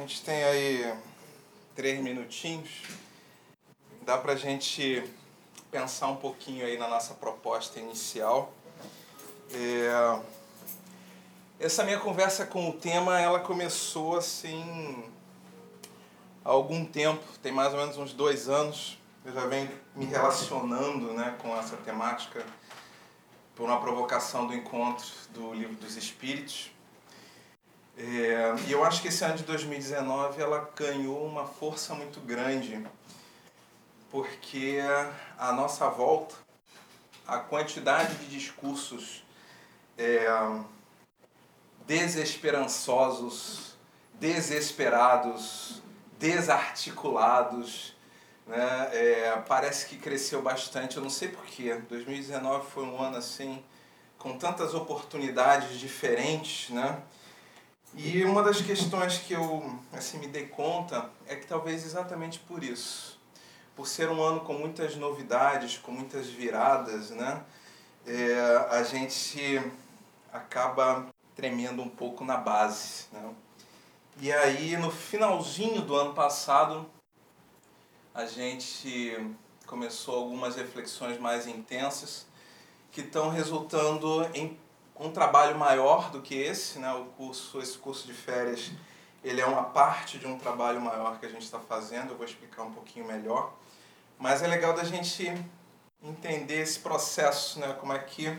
gente tem aí três minutinhos. Dá pra gente pensar um pouquinho aí na nossa proposta inicial. É... Essa minha conversa com o tema, ela começou assim há algum tempo, tem mais ou menos uns dois anos. Eu já venho me relacionando né, com essa temática por uma provocação do encontro do Livro dos Espíritos. É, e eu acho que esse ano de 2019 ela ganhou uma força muito grande, porque a nossa volta, a quantidade de discursos é, desesperançosos, desesperados, desarticulados, né? É, parece que cresceu bastante, eu não sei porquê. 2019 foi um ano assim, com tantas oportunidades diferentes, né? E uma das questões que eu assim, me dei conta é que talvez exatamente por isso, por ser um ano com muitas novidades, com muitas viradas, né, é, a gente acaba tremendo um pouco na base. Né? E aí, no finalzinho do ano passado, a gente começou algumas reflexões mais intensas que estão resultando em um trabalho maior do que esse, né? O curso, esse curso de férias, ele é uma parte de um trabalho maior que a gente está fazendo. Eu vou explicar um pouquinho melhor. Mas é legal da gente entender esse processo, né? Como é que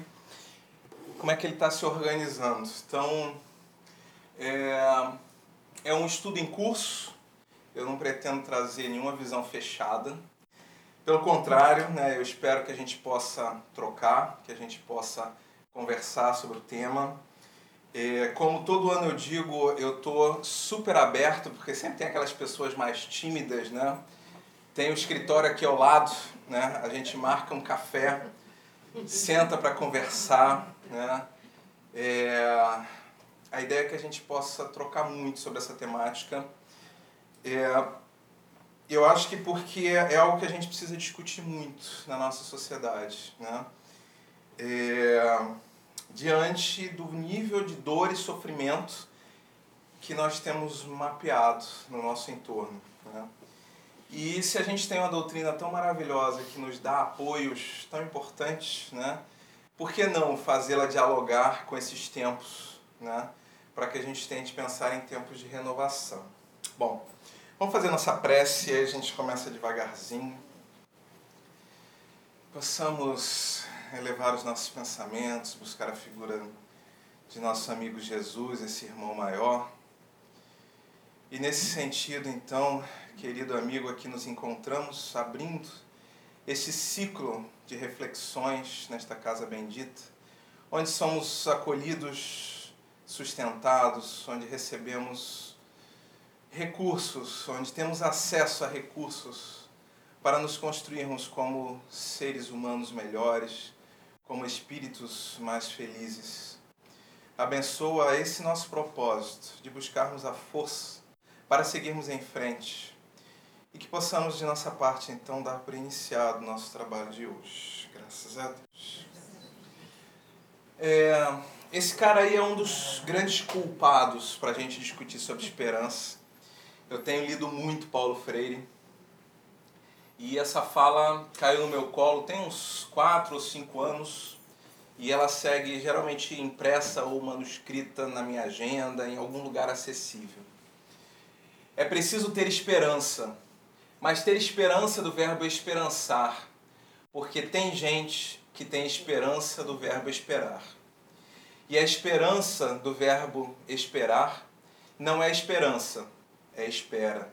como é que ele está se organizando. Então é, é um estudo em curso. Eu não pretendo trazer nenhuma visão fechada. Pelo contrário, né, eu espero que a gente possa trocar, que a gente possa conversar sobre o tema. É, como todo ano eu digo, eu estou super aberto, porque sempre tem aquelas pessoas mais tímidas, né? Tem o escritório aqui ao lado, né? A gente marca um café, senta para conversar, né? É, a ideia é que a gente possa trocar muito sobre essa temática. É, eu acho que porque é algo que a gente precisa discutir muito na nossa sociedade, né? É, diante do nível de dor e sofrimento que nós temos mapeado no nosso entorno. Né? E se a gente tem uma doutrina tão maravilhosa que nos dá apoios tão importantes, né? por que não fazê-la dialogar com esses tempos, né? para que a gente tente pensar em tempos de renovação? Bom, vamos fazer nossa prece e aí a gente começa devagarzinho. Possamos elevar os nossos pensamentos, buscar a figura de nosso amigo Jesus, esse irmão maior. E nesse sentido, então, querido amigo, aqui nos encontramos abrindo esse ciclo de reflexões nesta casa bendita, onde somos acolhidos, sustentados, onde recebemos recursos, onde temos acesso a recursos para nos construirmos como seres humanos melhores, como espíritos mais felizes. Abençoa esse nosso propósito de buscarmos a força para seguirmos em frente e que possamos, de nossa parte, então, dar por iniciado o nosso trabalho de hoje. Graças a Deus. É, esse cara aí é um dos grandes culpados para a gente discutir sobre esperança. Eu tenho lido muito Paulo Freire e essa fala caiu no meu colo tem uns 4 ou 5 anos e ela segue geralmente impressa ou manuscrita na minha agenda, em algum lugar acessível. É preciso ter esperança, mas ter esperança do verbo esperançar, porque tem gente que tem esperança do verbo esperar. E a esperança do verbo esperar não é esperança, é espera.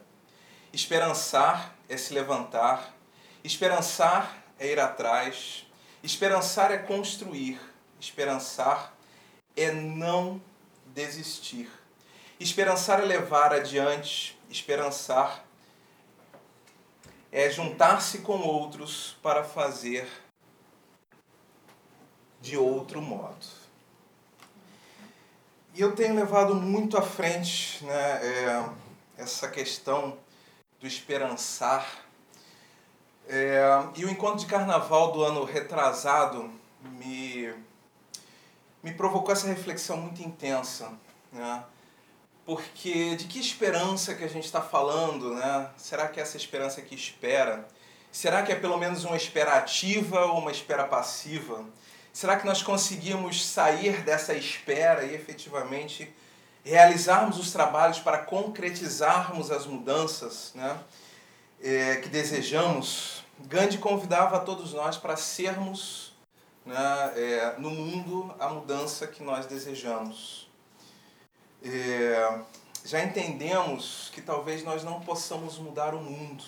Esperançar é se levantar, esperançar é ir atrás, esperançar é construir, esperançar é não desistir. Esperançar é levar adiante, esperançar é juntar-se com outros para fazer de outro modo. E eu tenho levado muito à frente né, é, essa questão do esperançar. É, e o encontro de carnaval do ano retrasado me, me provocou essa reflexão muito intensa. Né? porque de que esperança que a gente está falando, né? Será que é essa esperança que espera? Será que é pelo menos uma espera ativa ou uma espera passiva? Será que nós conseguimos sair dessa espera e efetivamente realizarmos os trabalhos para concretizarmos as mudanças né, é, que desejamos? Gandhi convidava todos nós para sermos né, é, no mundo a mudança que nós desejamos. É, já entendemos que talvez nós não possamos mudar o mundo,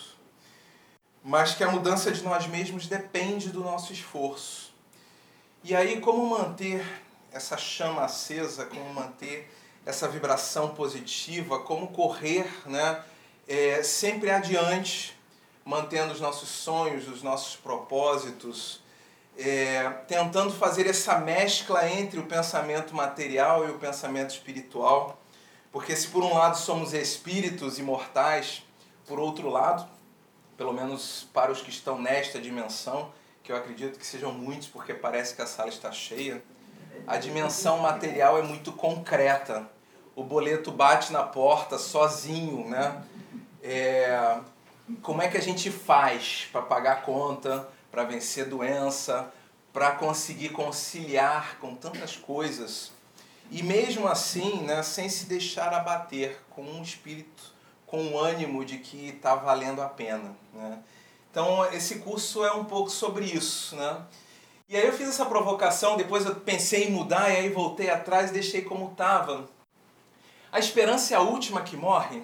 mas que a mudança de nós mesmos depende do nosso esforço. E aí, como manter essa chama acesa, como manter essa vibração positiva, como correr né, é, sempre adiante, mantendo os nossos sonhos, os nossos propósitos, é, tentando fazer essa mescla entre o pensamento material e o pensamento espiritual. Porque se por um lado somos espíritos imortais, por outro lado, pelo menos para os que estão nesta dimensão, que eu acredito que sejam muitos, porque parece que a sala está cheia, a dimensão material é muito concreta. O boleto bate na porta sozinho, né? É, como é que a gente faz para pagar conta, para vencer doença, para conseguir conciliar com tantas coisas? E mesmo assim, né, sem se deixar abater, com um espírito, com um ânimo de que está valendo a pena. Né? Então, esse curso é um pouco sobre isso. Né? E aí eu fiz essa provocação, depois eu pensei em mudar, e aí voltei atrás e deixei como estava. A esperança é a última que morre?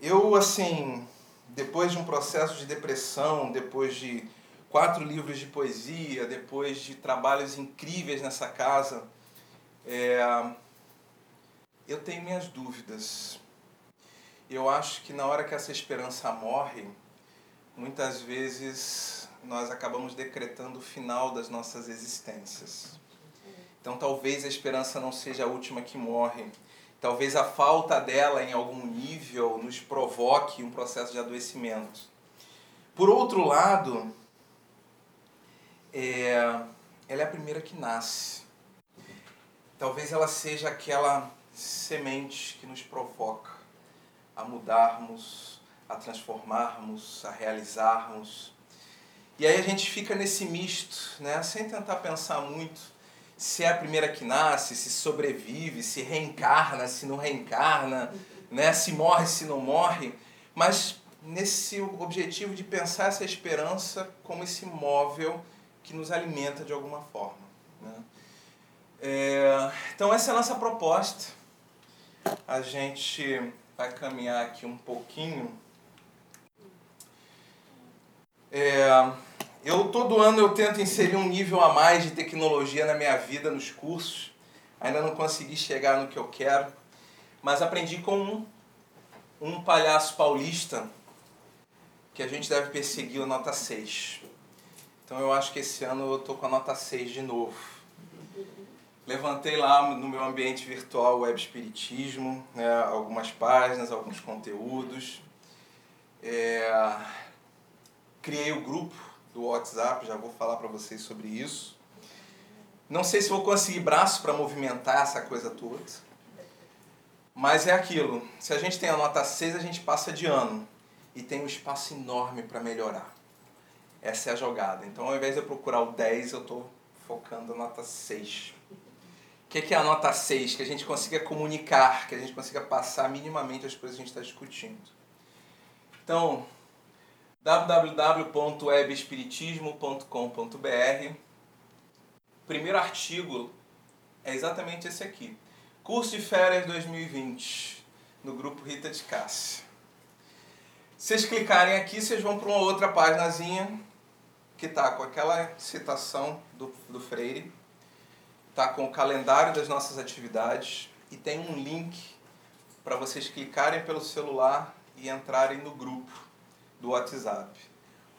Eu, assim, depois de um processo de depressão, depois de quatro livros de poesia, depois de trabalhos incríveis nessa casa, é, eu tenho minhas dúvidas. Eu acho que na hora que essa esperança morre, muitas vezes nós acabamos decretando o final das nossas existências. Então talvez a esperança não seja a última que morre. Talvez a falta dela em algum nível nos provoque um processo de adoecimento. Por outro lado, é, ela é a primeira que nasce. Talvez ela seja aquela semente que nos provoca a mudarmos, a transformarmos, a realizarmos. E aí a gente fica nesse misto, né? sem tentar pensar muito se é a primeira que nasce, se sobrevive, se reencarna, se não reencarna, né? se morre, se não morre, mas nesse objetivo de pensar essa esperança como esse móvel que nos alimenta de alguma forma. Né? É, então essa é a nossa proposta. A gente vai caminhar aqui um pouquinho. É, eu todo ano eu tento inserir um nível a mais de tecnologia na minha vida, nos cursos. Ainda não consegui chegar no que eu quero, mas aprendi com um, um palhaço paulista que a gente deve perseguir o nota 6. Então eu acho que esse ano eu tô com a nota 6 de novo. Levantei lá no meu ambiente virtual Web Espiritismo, né, algumas páginas, alguns conteúdos. É, criei o grupo do WhatsApp, já vou falar para vocês sobre isso. Não sei se vou conseguir braço para movimentar essa coisa toda. Mas é aquilo, se a gente tem a nota 6, a gente passa de ano e tem um espaço enorme para melhorar. Essa é a jogada. Então, ao invés de eu procurar o 10, eu estou focando a nota 6. O que é a nota 6? Que a gente consiga comunicar, que a gente consiga passar minimamente as coisas que a gente está discutindo. Então, www.webespiritismo.com.br Primeiro artigo é exatamente esse aqui. Curso de Férias 2020, no grupo Rita de Cássia. Se vocês clicarem aqui, vocês vão para uma outra páginazinha que está com aquela citação do, do Freire, está com o calendário das nossas atividades e tem um link para vocês clicarem pelo celular e entrarem no grupo do WhatsApp.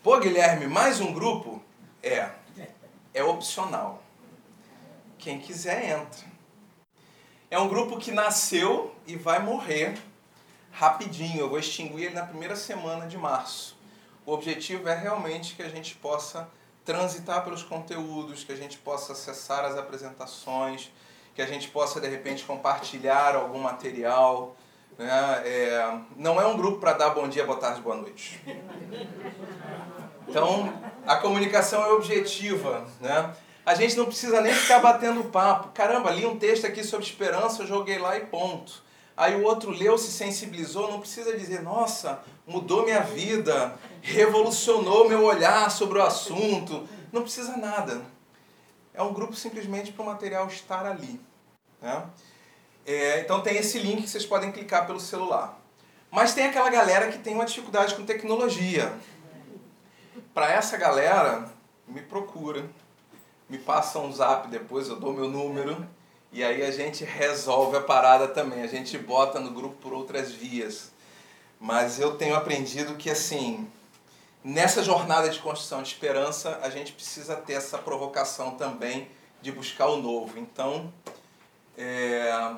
Pô, Guilherme, mais um grupo? É. É opcional. Quem quiser entra. É um grupo que nasceu e vai morrer rapidinho. Eu vou extinguir ele na primeira semana de março. O objetivo é realmente que a gente possa transitar pelos conteúdos, que a gente possa acessar as apresentações que a gente possa de repente compartilhar algum material. Né? É, não é um grupo para dar bom dia, boa tarde, boa noite. Então, a comunicação é objetiva. Né? A gente não precisa nem ficar batendo papo. Caramba, li um texto aqui sobre esperança, eu joguei lá e ponto. Aí o outro leu, se sensibilizou, não precisa dizer, nossa, mudou minha vida, revolucionou meu olhar sobre o assunto. Não precisa nada. É um grupo simplesmente para o material estar ali. Né? É, então tem esse link que vocês podem clicar pelo celular. Mas tem aquela galera que tem uma dificuldade com tecnologia. Para essa galera, me procura, me passa um zap depois, eu dou meu número e aí a gente resolve a parada também. A gente bota no grupo por outras vias. Mas eu tenho aprendido que assim, nessa jornada de construção de esperança, a gente precisa ter essa provocação também de buscar o novo. Então, é,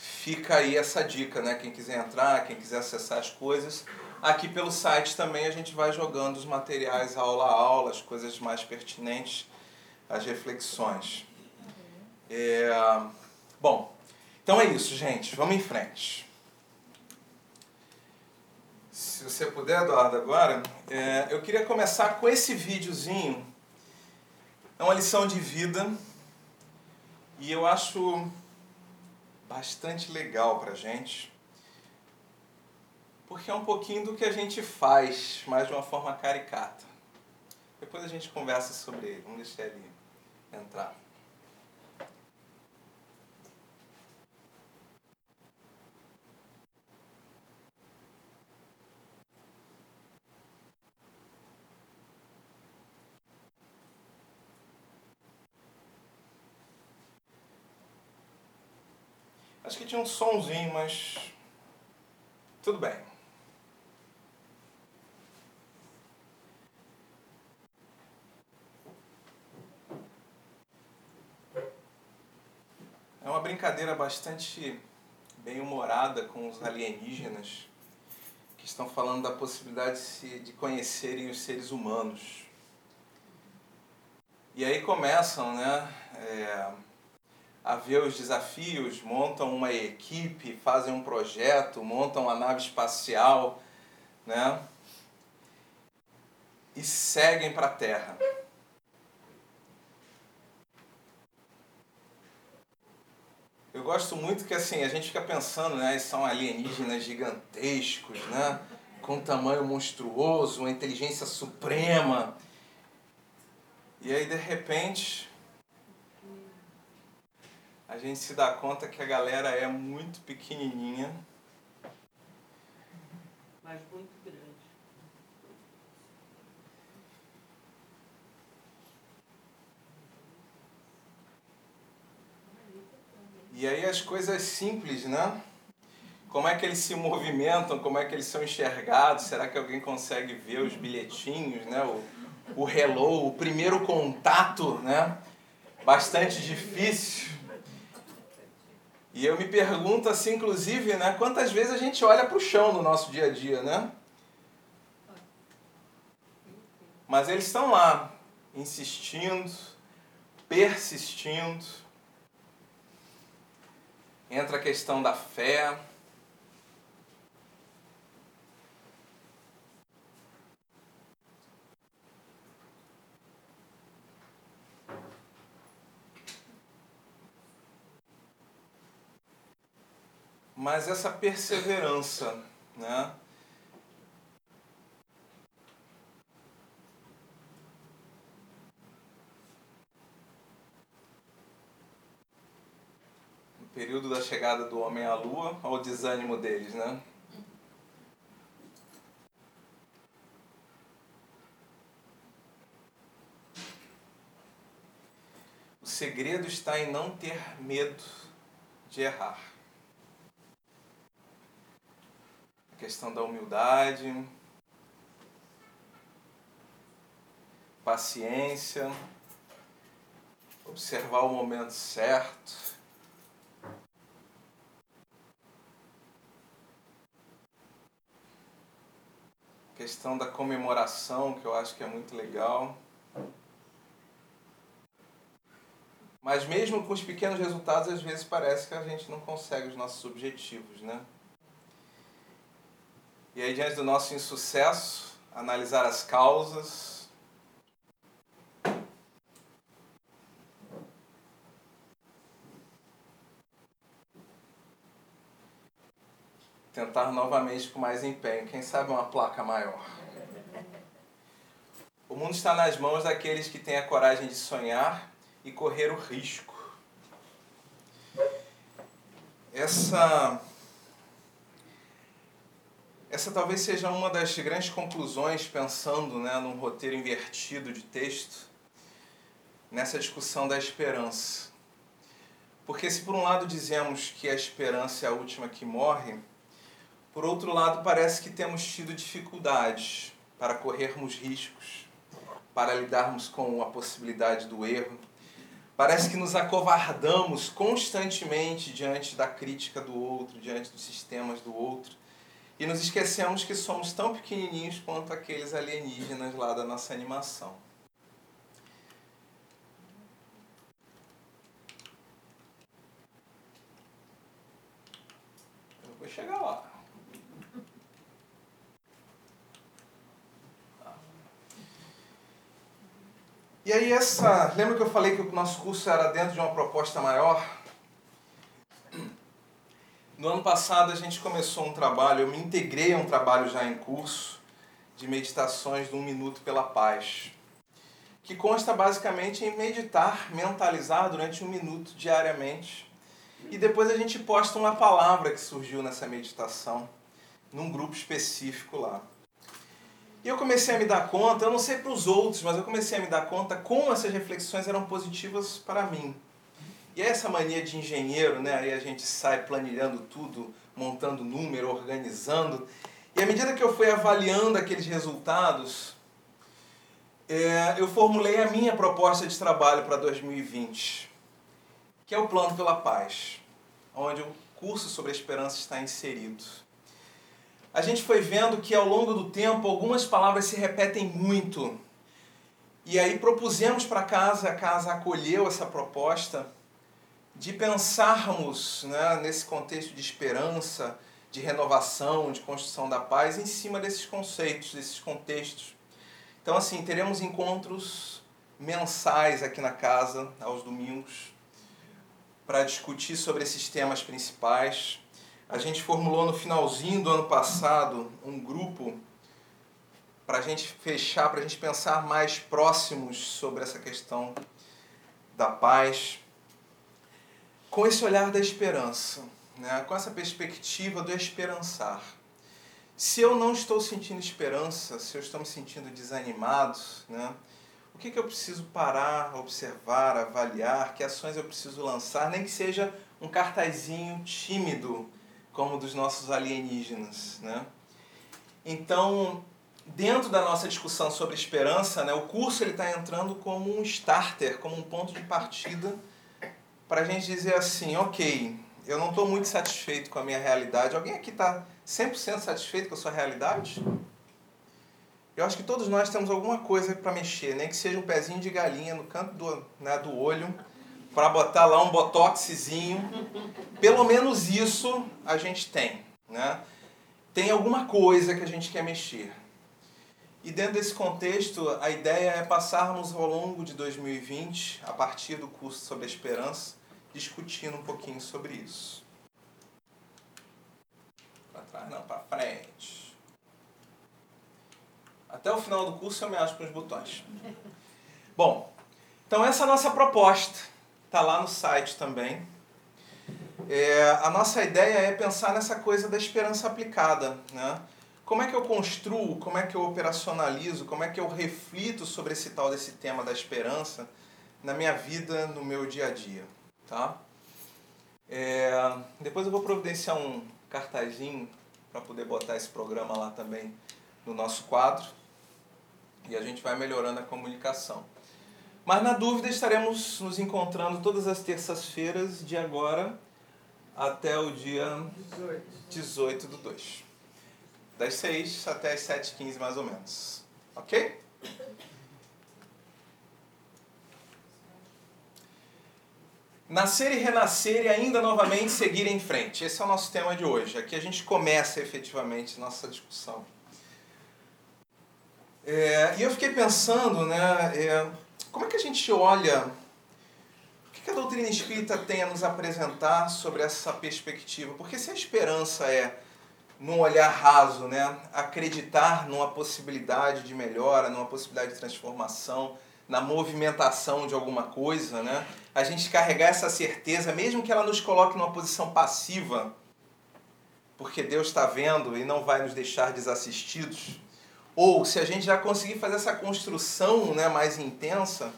fica aí essa dica, né? Quem quiser entrar, quem quiser acessar as coisas. Aqui pelo site também a gente vai jogando os materiais aula a aula, as coisas mais pertinentes, as reflexões. É... Bom, então é isso, gente. Vamos em frente. Se você puder, Eduardo, agora, é... eu queria começar com esse videozinho. É uma lição de vida e eu acho bastante legal pra gente. Porque é um pouquinho do que a gente faz, mas de uma forma caricata. Depois a gente conversa sobre ele. Vamos deixar ele entrar. Acho que tinha um sonzinho, mas tudo bem. É uma brincadeira bastante bem humorada com os alienígenas que estão falando da possibilidade de conhecerem os seres humanos. E aí começam, né? É, a ver os desafios, montam uma equipe, fazem um projeto, montam uma nave espacial, né? E seguem para a Terra. Eu gosto muito que assim, a gente fica pensando, né, são alienígenas gigantescos, né, com um tamanho monstruoso, uma inteligência suprema. E aí de repente, a gente se dá conta que a galera é muito pequenininha. Mas muito grande. E aí as coisas simples, né? Como é que eles se movimentam, como é que eles são enxergados, será que alguém consegue ver os bilhetinhos, né? O, o hello, o primeiro contato, né? Bastante difícil. E eu me pergunto assim, inclusive, né, quantas vezes a gente olha para o chão no nosso dia a dia, né? Mas eles estão lá, insistindo, persistindo. Entra a questão da fé. Mas essa perseverança, né? No período da chegada do homem à lua, ao desânimo deles, né? O segredo está em não ter medo de errar. Questão da humildade, paciência, observar o momento certo. Questão da comemoração, que eu acho que é muito legal. Mas mesmo com os pequenos resultados, às vezes parece que a gente não consegue os nossos objetivos, né? E aí, diante do nosso insucesso, analisar as causas. Tentar novamente com mais empenho. Quem sabe uma placa maior. O mundo está nas mãos daqueles que têm a coragem de sonhar e correr o risco. Essa essa talvez seja uma das grandes conclusões pensando, né, num roteiro invertido de texto, nessa discussão da esperança. Porque se por um lado dizemos que a esperança é a última que morre, por outro lado parece que temos tido dificuldades para corrermos riscos, para lidarmos com a possibilidade do erro, Parece que nos acovardamos constantemente diante da crítica do outro, diante dos sistemas do outro. E nos esquecemos que somos tão pequenininhos quanto aqueles alienígenas lá da nossa animação. Eu vou chegar lá. E aí essa, lembra que eu falei que o nosso curso era dentro de uma proposta maior? No ano passado a gente começou um trabalho, eu me integrei a um trabalho já em curso de meditações de um minuto pela paz, que consta basicamente em meditar, mentalizar durante um minuto diariamente. E depois a gente posta uma palavra que surgiu nessa meditação, num grupo específico lá. E eu comecei a me dar conta, eu não sei para os outros, mas eu comecei a me dar conta como essas reflexões eram positivas para mim. E essa mania de engenheiro, né? Aí a gente sai planilhando tudo, montando número, organizando. E à medida que eu fui avaliando aqueles resultados, é, eu formulei a minha proposta de trabalho para 2020, que é o Plano pela Paz, onde o curso sobre a esperança está inserido a gente foi vendo que ao longo do tempo algumas palavras se repetem muito. E aí propusemos para casa, a casa acolheu essa proposta de pensarmos né, nesse contexto de esperança, de renovação, de construção da paz em cima desses conceitos, desses contextos. Então, assim, teremos encontros mensais aqui na casa, aos domingos, para discutir sobre esses temas principais. A gente formulou no finalzinho do ano passado um grupo para a gente fechar, para a gente pensar mais próximos sobre essa questão da paz, com esse olhar da esperança, né? com essa perspectiva do esperançar. Se eu não estou sentindo esperança, se eu estou me sentindo desanimado, né? o que, que eu preciso parar, observar, avaliar, que ações eu preciso lançar, nem que seja um cartazinho tímido como dos nossos alienígenas, né? Então, dentro da nossa discussão sobre esperança, né, o curso está entrando como um starter, como um ponto de partida para a gente dizer assim, ok, eu não estou muito satisfeito com a minha realidade. Alguém aqui está 100% satisfeito com a sua realidade? Eu acho que todos nós temos alguma coisa para mexer, nem que seja um pezinho de galinha no canto do, né, do olho, para botar lá um botoxzinho. Pelo menos isso a gente tem, né? Tem alguma coisa que a gente quer mexer. E dentro desse contexto, a ideia é passarmos ao longo de 2020, a partir do curso sobre a esperança, discutindo um pouquinho sobre isso. Para trás, não, para frente. Até o final do curso eu me acho com os botões. Bom, então essa é a nossa proposta. Está lá no site também. É, a nossa ideia é pensar nessa coisa da esperança aplicada. Né? Como é que eu construo, como é que eu operacionalizo, como é que eu reflito sobre esse tal desse tema da esperança na minha vida, no meu dia a dia. Tá? É, depois eu vou providenciar um cartazinho para poder botar esse programa lá também no nosso quadro e a gente vai melhorando a comunicação. Mas na dúvida estaremos nos encontrando todas as terças-feiras de agora até o dia 18 do 2. Das 6 até as 7h15 mais ou menos. Ok? Nascer e renascer e ainda novamente seguir em frente. Esse é o nosso tema de hoje. Aqui a gente começa efetivamente nossa discussão. É, e eu fiquei pensando, né, é, como é que a gente olha, o que a doutrina espírita tem a nos apresentar sobre essa perspectiva? Porque se a esperança é, num olhar raso, né, acreditar numa possibilidade de melhora, numa possibilidade de transformação, na movimentação de alguma coisa, né? A gente carregar essa certeza, mesmo que ela nos coloque numa posição passiva, porque Deus está vendo e não vai nos deixar desassistidos, ou se a gente já conseguir fazer essa construção né, mais intensa,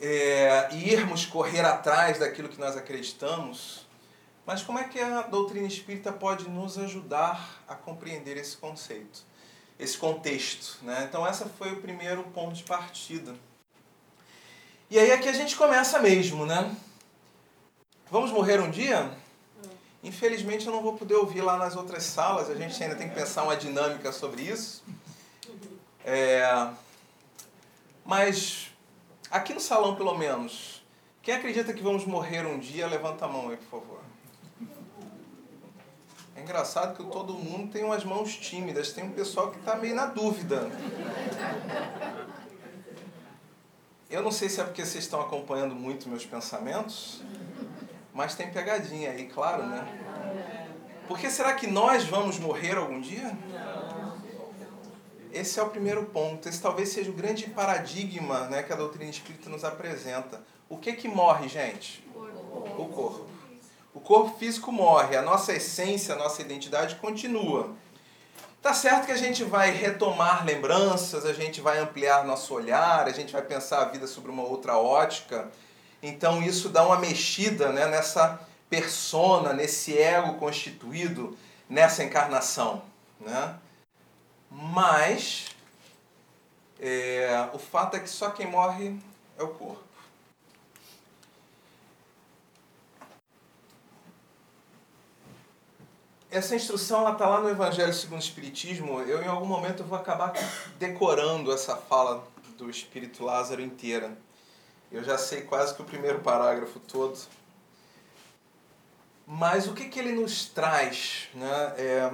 é, irmos correr atrás daquilo que nós acreditamos, mas como é que a doutrina espírita pode nos ajudar a compreender esse conceito? esse contexto. Né? Então, essa foi o primeiro ponto de partida. E aí aqui a gente começa mesmo, né? Vamos morrer um dia? Infelizmente eu não vou poder ouvir lá nas outras salas, a gente ainda tem que pensar uma dinâmica sobre isso. É... Mas aqui no salão, pelo menos, quem acredita que vamos morrer um dia, levanta a mão aí, por favor. É engraçado que todo mundo tem umas mãos tímidas, tem um pessoal que está meio na dúvida. Eu não sei se é porque vocês estão acompanhando muito meus pensamentos, mas tem pegadinha aí, claro, né? Porque será que nós vamos morrer algum dia? Esse é o primeiro ponto. Esse talvez seja o grande paradigma né, que a doutrina espírita nos apresenta. O que que morre, gente? O corpo. O corpo físico morre, a nossa essência, a nossa identidade continua. Tá certo que a gente vai retomar lembranças, a gente vai ampliar nosso olhar, a gente vai pensar a vida sobre uma outra ótica. Então isso dá uma mexida né, nessa persona, nesse ego constituído nessa encarnação. Né? Mas é, o fato é que só quem morre é o corpo. Essa instrução ela está lá no Evangelho segundo o Espiritismo. Eu, em algum momento, vou acabar decorando essa fala do Espírito Lázaro inteira. Eu já sei quase que o primeiro parágrafo todo. Mas o que, que ele nos traz? Né? É,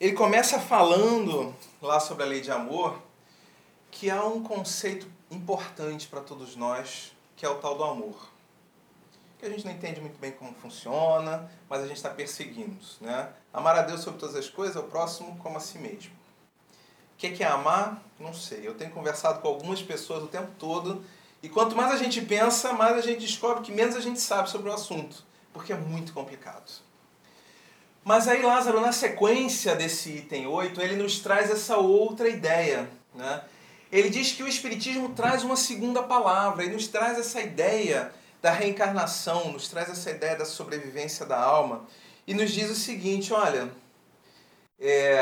ele começa falando lá sobre a lei de amor que há um conceito importante para todos nós, que é o tal do amor que a gente não entende muito bem como funciona, mas a gente está perseguindo. Né? Amar a Deus sobre todas as coisas, ao próximo como a si mesmo. O que é amar? Não sei. Eu tenho conversado com algumas pessoas o tempo todo e quanto mais a gente pensa, mais a gente descobre que menos a gente sabe sobre o assunto, porque é muito complicado. Mas aí Lázaro, na sequência desse item 8, ele nos traz essa outra ideia. Né? Ele diz que o Espiritismo traz uma segunda palavra, ele nos traz essa ideia da reencarnação, nos traz essa ideia da sobrevivência da alma e nos diz o seguinte: olha, é,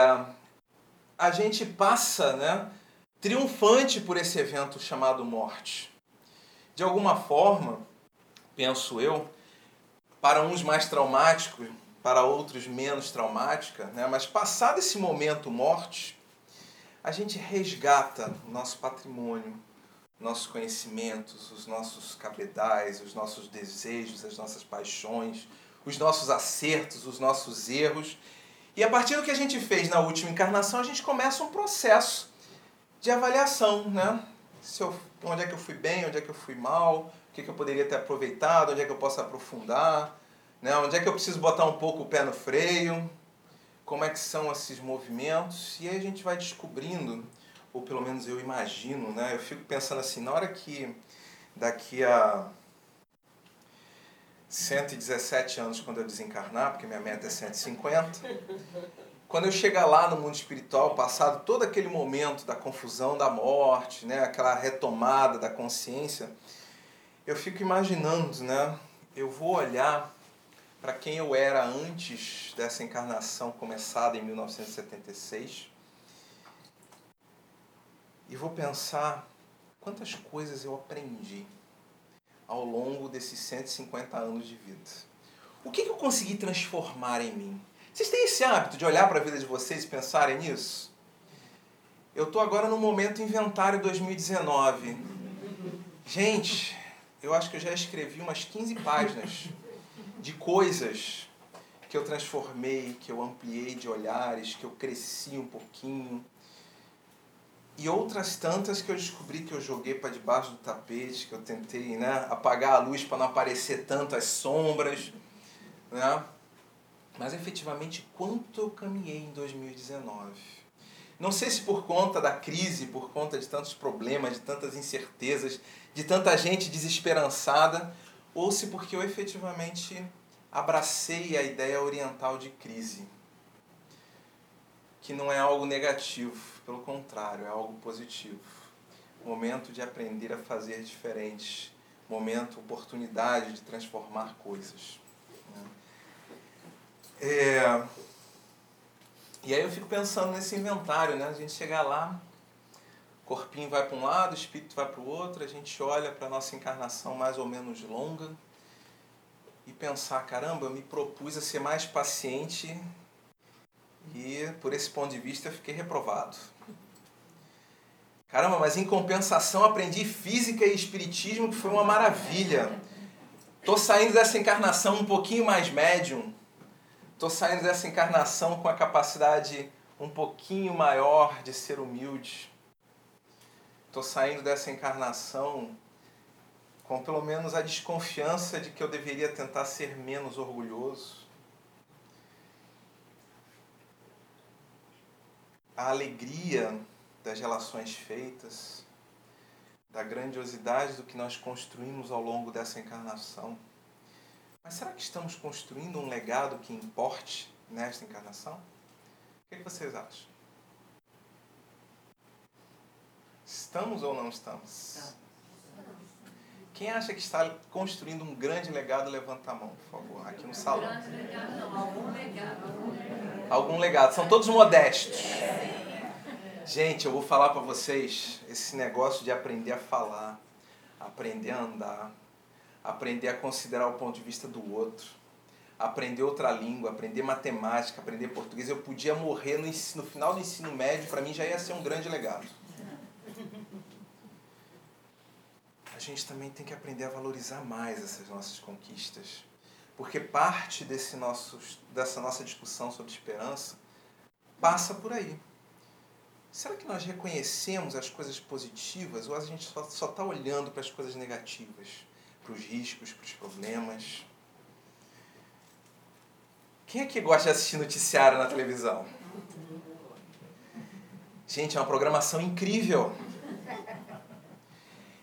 a gente passa né, triunfante por esse evento chamado morte. De alguma forma, penso eu, para uns mais traumático, para outros menos traumática, né, mas passado esse momento morte, a gente resgata o nosso patrimônio, nossos conhecimentos, os nossos cabedais, os nossos desejos, as nossas paixões, os nossos acertos, os nossos erros. E a partir do que a gente fez na última encarnação, a gente começa um processo de avaliação, né? Se eu, onde é que eu fui bem, onde é que eu fui mal, o que, que eu poderia ter aproveitado, onde é que eu posso aprofundar, né? onde é que eu preciso botar um pouco o pé no freio, como é que são esses movimentos, e aí a gente vai descobrindo ou pelo menos eu imagino, né? Eu fico pensando assim, na hora que daqui a 117 anos, quando eu desencarnar, porque minha meta é 150, quando eu chegar lá no mundo espiritual, passado todo aquele momento da confusão da morte, né? Aquela retomada da consciência, eu fico imaginando, né? Eu vou olhar para quem eu era antes dessa encarnação começada em 1976 e vou pensar quantas coisas eu aprendi ao longo desses 150 anos de vida. O que, eu consegui transformar em mim? Vocês têm esse hábito de olhar para a vida de vocês e pensarem nisso? Eu estou agora no momento inventário 2019. Gente, eu acho que eu já escrevi umas 15 páginas de coisas que eu transformei, que eu ampliei de olhares, que eu cresci um pouquinho. E outras tantas que eu descobri que eu joguei para debaixo do tapete, que eu tentei né, apagar a luz para não aparecer tanto as sombras. Né? Mas efetivamente, quanto eu caminhei em 2019? Não sei se por conta da crise, por conta de tantos problemas, de tantas incertezas, de tanta gente desesperançada, ou se porque eu efetivamente abracei a ideia oriental de crise, que não é algo negativo, pelo contrário, é algo positivo. Momento de aprender a fazer diferente, momento, oportunidade de transformar coisas. Né? É... E aí eu fico pensando nesse inventário, né? A gente chegar lá, corpinho vai para um lado, espírito vai para o outro, a gente olha para a nossa encarnação mais ou menos longa, e pensar, caramba, eu me propus a ser mais paciente e por esse ponto de vista eu fiquei reprovado. Caramba, mas em compensação aprendi física e espiritismo que foi uma maravilha. Tô saindo dessa encarnação um pouquinho mais médium. Tô saindo dessa encarnação com a capacidade um pouquinho maior de ser humilde. Tô saindo dessa encarnação com pelo menos a desconfiança de que eu deveria tentar ser menos orgulhoso. A alegria das relações feitas, da grandiosidade do que nós construímos ao longo dessa encarnação. Mas será que estamos construindo um legado que importe nesta encarnação? O que, é que vocês acham? Estamos ou não estamos? Quem acha que está construindo um grande legado, levanta a mão, por favor, aqui no salão. algum legado. Algum legado. São todos modestos. Gente, eu vou falar para vocês esse negócio de aprender a falar, aprender a andar, aprender a considerar o ponto de vista do outro, aprender outra língua, aprender matemática, aprender português. Eu podia morrer no, ensino, no final do ensino médio, para mim já ia ser um grande legado. a gente também tem que aprender a valorizar mais essas nossas conquistas. Porque parte desse nosso, dessa nossa discussão sobre esperança passa por aí. Será que nós reconhecemos as coisas positivas ou a gente só está olhando para as coisas negativas? Para os riscos, para os problemas? Quem é que gosta de assistir noticiário na televisão? Gente, é uma programação incrível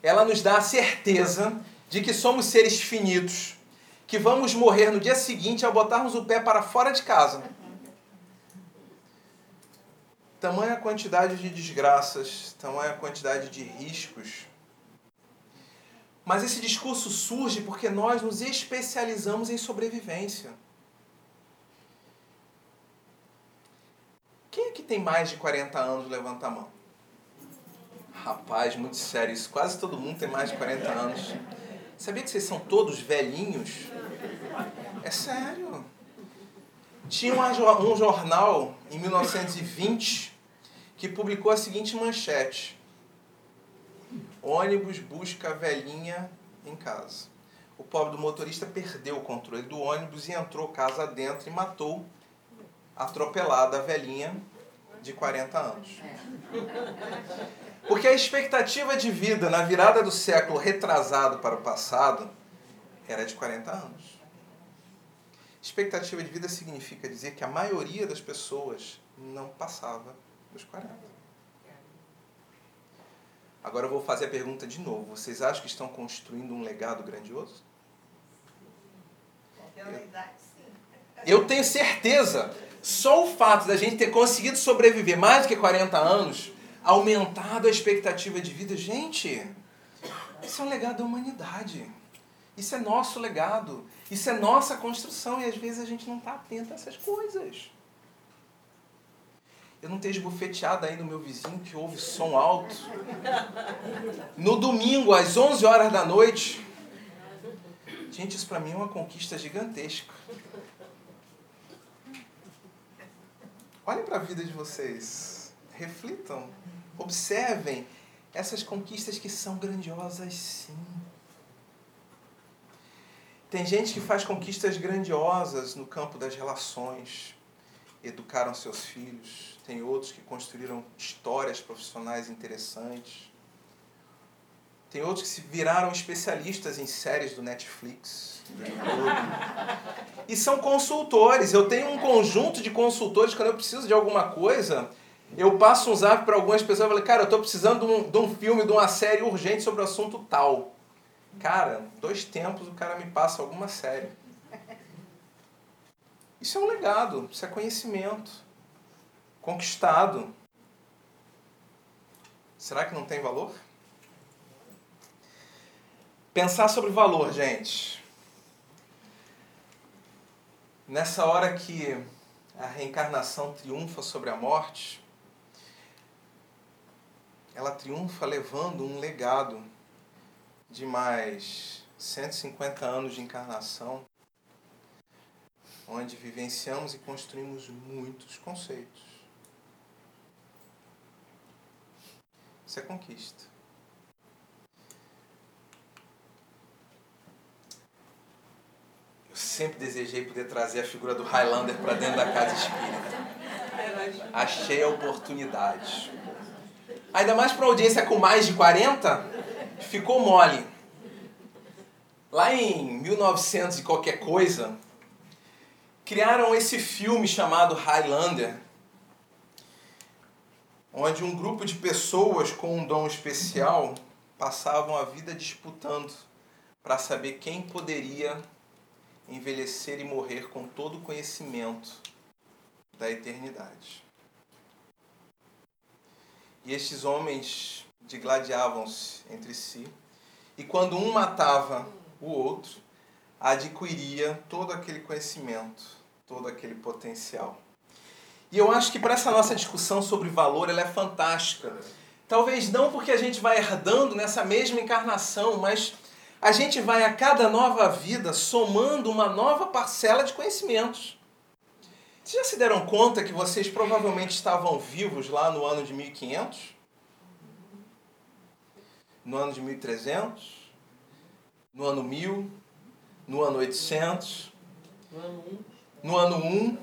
ela nos dá a certeza de que somos seres finitos, que vamos morrer no dia seguinte ao botarmos o pé para fora de casa. Tamanha quantidade de desgraças, tamanha quantidade de riscos. Mas esse discurso surge porque nós nos especializamos em sobrevivência. Quem é que tem mais de 40 anos? Levanta a mão. Rapaz, muito sério isso. Quase todo mundo tem mais de 40 anos. Sabia que vocês são todos velhinhos? É sério. Tinha um jornal em 1920 que publicou a seguinte manchete: Ônibus busca a velhinha em casa. O pobre do motorista perdeu o controle do ônibus e entrou casa dentro e matou atropelada a velhinha de 40 anos. Porque a expectativa de vida na virada do século retrasado para o passado era de 40 anos. Expectativa de vida significa dizer que a maioria das pessoas não passava dos 40. Agora eu vou fazer a pergunta de novo. Vocês acham que estão construindo um legado grandioso? Eu tenho certeza. Só o fato da gente ter conseguido sobreviver mais do que 40 anos aumentado a expectativa de vida. Gente, isso é um legado da humanidade. Isso é nosso legado. Isso é nossa construção e às vezes a gente não está atento a essas coisas. Eu não tenho esbofeteado aí no meu vizinho que ouve som alto. No domingo, às 11 horas da noite. Gente, isso para mim é uma conquista gigantesca. Olhem para a vida de vocês. Reflitam. Observem essas conquistas que são grandiosas, sim. Tem gente que faz conquistas grandiosas no campo das relações, educaram seus filhos. Tem outros que construíram histórias profissionais interessantes. Tem outros que se viraram especialistas em séries do Netflix. E são consultores. Eu tenho um conjunto de consultores quando eu preciso de alguma coisa. Eu passo um zap para algumas pessoas e falo, cara, eu estou precisando de um, de um filme, de uma série urgente sobre o assunto tal. Cara, dois tempos o cara me passa alguma série. Isso é um legado, isso é conhecimento. Conquistado. Será que não tem valor? Pensar sobre valor, gente. Nessa hora que a reencarnação triunfa sobre a morte, ela triunfa levando um legado de mais 150 anos de encarnação, onde vivenciamos e construímos muitos conceitos. Isso é conquista. Eu sempre desejei poder trazer a figura do Highlander para dentro da casa espírita. Achei a oportunidade. Ainda mais para uma audiência com mais de 40, ficou mole. Lá em 1900 e qualquer coisa, criaram esse filme chamado Highlander, onde um grupo de pessoas com um dom especial passavam a vida disputando para saber quem poderia envelhecer e morrer com todo o conhecimento da eternidade. E estes homens digladiavam-se entre si, e quando um matava o outro, adquiria todo aquele conhecimento, todo aquele potencial. E eu acho que para essa nossa discussão sobre valor, ela é fantástica. Talvez não porque a gente vai herdando nessa mesma encarnação, mas a gente vai a cada nova vida somando uma nova parcela de conhecimentos. Vocês já se deram conta que vocês provavelmente estavam vivos lá no ano de 1500? No ano de 1300, no ano 1000, no ano 800, no ano 1. No ano 1.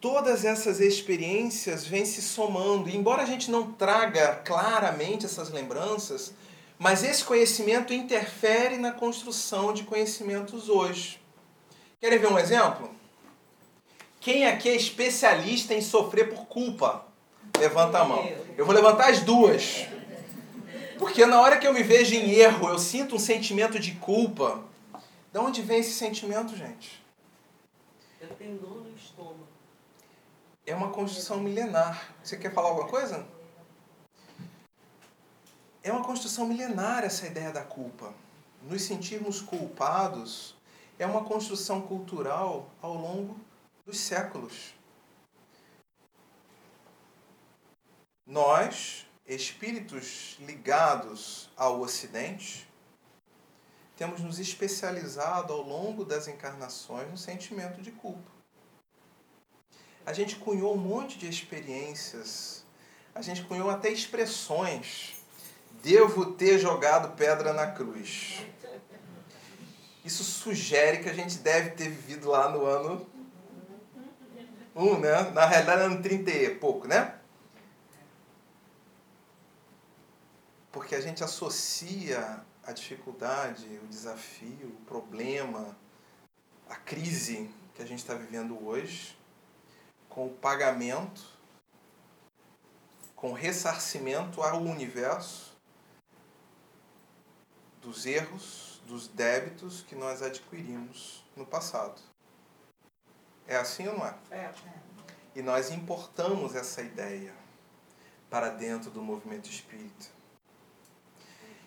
Todas essas experiências vêm se somando, e embora a gente não traga claramente essas lembranças, mas esse conhecimento interfere na construção de conhecimentos hoje. Querem ver um exemplo? Quem aqui é especialista em sofrer por culpa? Levanta a mão. Eu vou levantar as duas. Porque na hora que eu me vejo em erro, eu sinto um sentimento de culpa. De onde vem esse sentimento, gente? Eu tenho dor no estômago. É uma construção milenar. Você quer falar alguma coisa? É uma construção milenar essa ideia da culpa. Nos sentirmos culpados é uma construção cultural ao longo dos séculos. Nós espíritos ligados ao Ocidente, temos nos especializado ao longo das encarnações no sentimento de culpa. A gente cunhou um monte de experiências, a gente cunhou até expressões. Devo ter jogado pedra na cruz. Isso sugere que a gente deve ter vivido lá no ano 1, um, né? Na realidade, ano 30 e pouco, né? Porque a gente associa a dificuldade, o desafio, o problema, a crise que a gente está vivendo hoje com o pagamento, com o ressarcimento ao universo dos erros, dos débitos que nós adquirimos no passado. É assim ou não é? É. E nós importamos essa ideia para dentro do movimento espírita.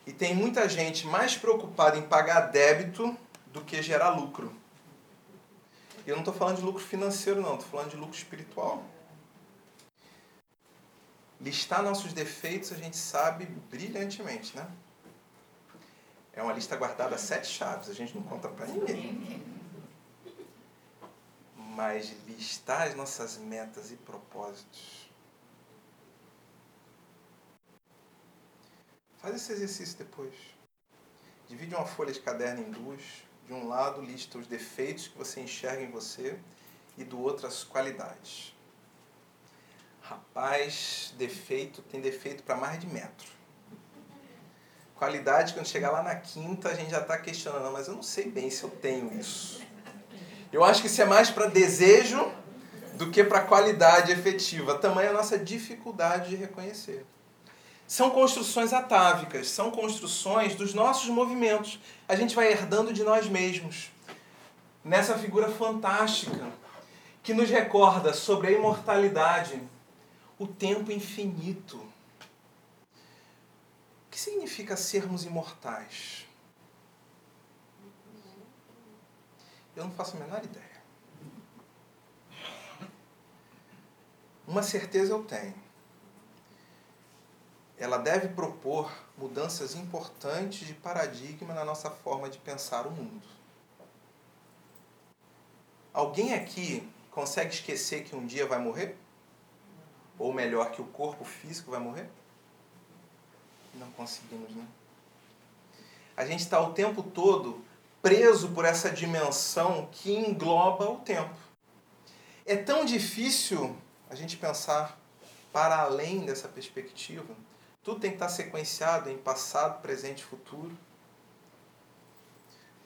E tem muita gente mais preocupada em pagar débito do que gerar lucro. E eu não estou falando de lucro financeiro, não, estou falando de lucro espiritual. Listar nossos defeitos a gente sabe brilhantemente, né? É uma lista guardada a sete chaves, a gente não conta para ninguém. Mas listar as nossas metas e propósitos Faz esse exercício depois. Divide uma folha de caderno em duas. De um lado, lista os defeitos que você enxerga em você e do outro, as qualidades. Rapaz, defeito tem defeito para mais de metro. Qualidade, quando chegar lá na quinta, a gente já está questionando, mas eu não sei bem se eu tenho isso. Eu acho que isso é mais para desejo do que para qualidade efetiva. Tamanha a nossa dificuldade de reconhecer. São construções atávicas, são construções dos nossos movimentos. A gente vai herdando de nós mesmos. Nessa figura fantástica que nos recorda sobre a imortalidade, o tempo infinito. O que significa sermos imortais? Eu não faço a menor ideia. Uma certeza eu tenho. Ela deve propor mudanças importantes de paradigma na nossa forma de pensar o mundo. Alguém aqui consegue esquecer que um dia vai morrer? Ou melhor, que o corpo físico vai morrer? Não conseguimos, né? A gente está o tempo todo preso por essa dimensão que engloba o tempo. É tão difícil a gente pensar para além dessa perspectiva. Tudo tem que estar sequenciado em passado, presente e futuro.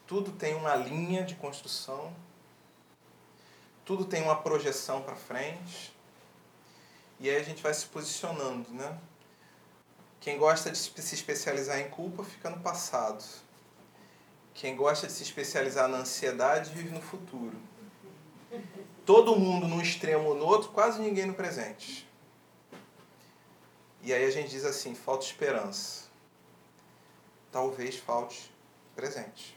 Tudo tem uma linha de construção. Tudo tem uma projeção para frente. E aí a gente vai se posicionando, né? Quem gosta de se especializar em culpa fica no passado. Quem gosta de se especializar na ansiedade vive no futuro. Todo mundo num extremo ou no outro, quase ninguém no presente. E aí a gente diz assim: falta esperança. Talvez falte presente.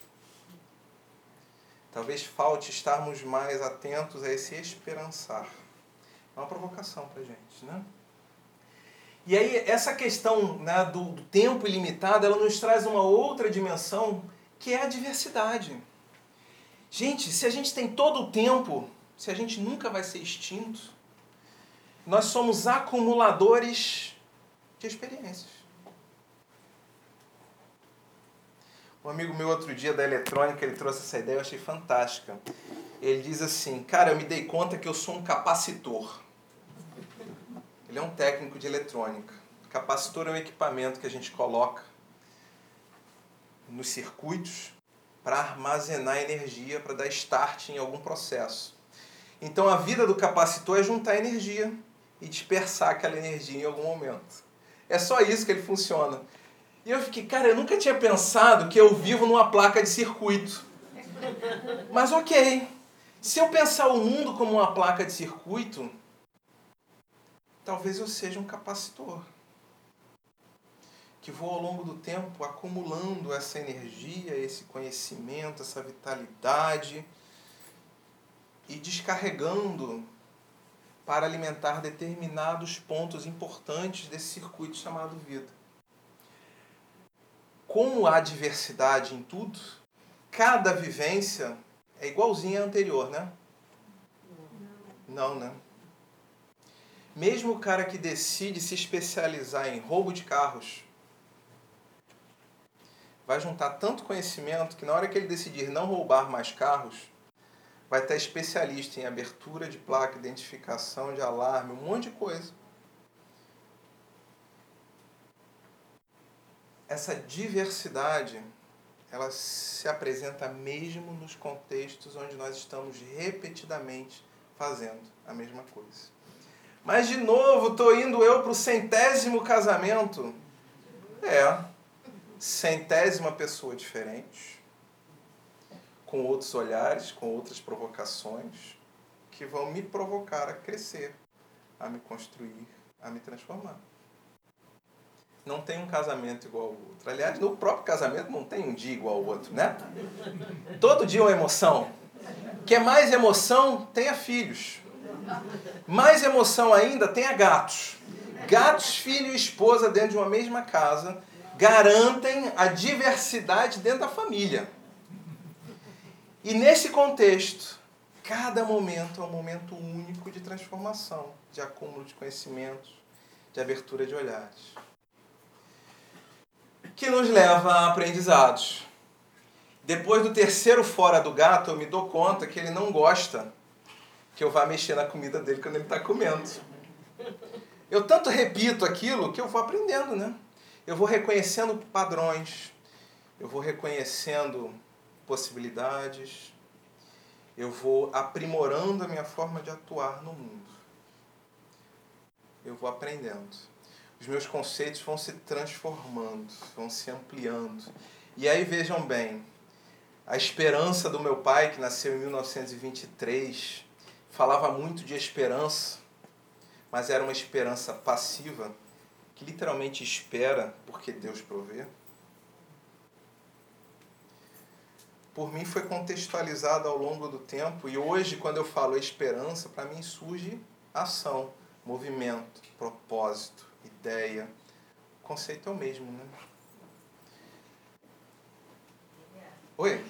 Talvez falte estarmos mais atentos a esse esperançar. É uma provocação para a gente, né? E aí essa questão né, do, do tempo ilimitado, ela nos traz uma outra dimensão que é a diversidade. Gente, se a gente tem todo o tempo, se a gente nunca vai ser extinto, nós somos acumuladores de experiências. Um amigo meu outro dia da eletrônica, ele trouxe essa ideia, eu achei fantástica. Ele diz assim, cara, eu me dei conta que eu sou um capacitor. Ele é um técnico de eletrônica. Capacitor é um equipamento que a gente coloca nos circuitos para armazenar energia, para dar start em algum processo. Então a vida do capacitor é juntar energia e dispersar aquela energia em algum momento. É só isso que ele funciona. E eu fiquei, cara, eu nunca tinha pensado que eu vivo numa placa de circuito. Mas ok, se eu pensar o mundo como uma placa de circuito, talvez eu seja um capacitor que vou ao longo do tempo acumulando essa energia, esse conhecimento, essa vitalidade e descarregando para alimentar determinados pontos importantes desse circuito chamado vida. Como há diversidade em tudo, cada vivência é igualzinha à anterior, né? Não, né? Mesmo o cara que decide se especializar em roubo de carros, vai juntar tanto conhecimento que na hora que ele decidir não roubar mais carros, vai estar especialista em abertura de placa, identificação de alarme, um monte de coisa. Essa diversidade, ela se apresenta mesmo nos contextos onde nós estamos repetidamente fazendo a mesma coisa. Mas de novo, estou indo eu para o centésimo casamento. É, centésima pessoa diferente, com outros olhares, com outras provocações, que vão me provocar a crescer, a me construir, a me transformar. Não tem um casamento igual ao outro. Aliás, no próprio casamento não tem um dia igual ao outro, né? Todo dia é uma emoção. Quer mais emoção? Tenha filhos. Mais emoção ainda? Tenha gatos. Gatos, filho e esposa dentro de uma mesma casa garantem a diversidade dentro da família. E nesse contexto, cada momento é um momento único de transformação, de acúmulo de conhecimentos, de abertura de olhares. Que nos leva a aprendizados. Depois do terceiro fora do gato, eu me dou conta que ele não gosta que eu vá mexer na comida dele quando ele está comendo. Eu tanto repito aquilo que eu vou aprendendo, né? Eu vou reconhecendo padrões, eu vou reconhecendo possibilidades, eu vou aprimorando a minha forma de atuar no mundo. Eu vou aprendendo. Os meus conceitos vão se transformando, vão se ampliando. E aí vejam bem, a esperança do meu pai, que nasceu em 1923, falava muito de esperança, mas era uma esperança passiva, que literalmente espera porque Deus provê. Por mim foi contextualizado ao longo do tempo e hoje, quando eu falo esperança, para mim surge ação, movimento, propósito, ideia. O conceito é o mesmo, né? Oi?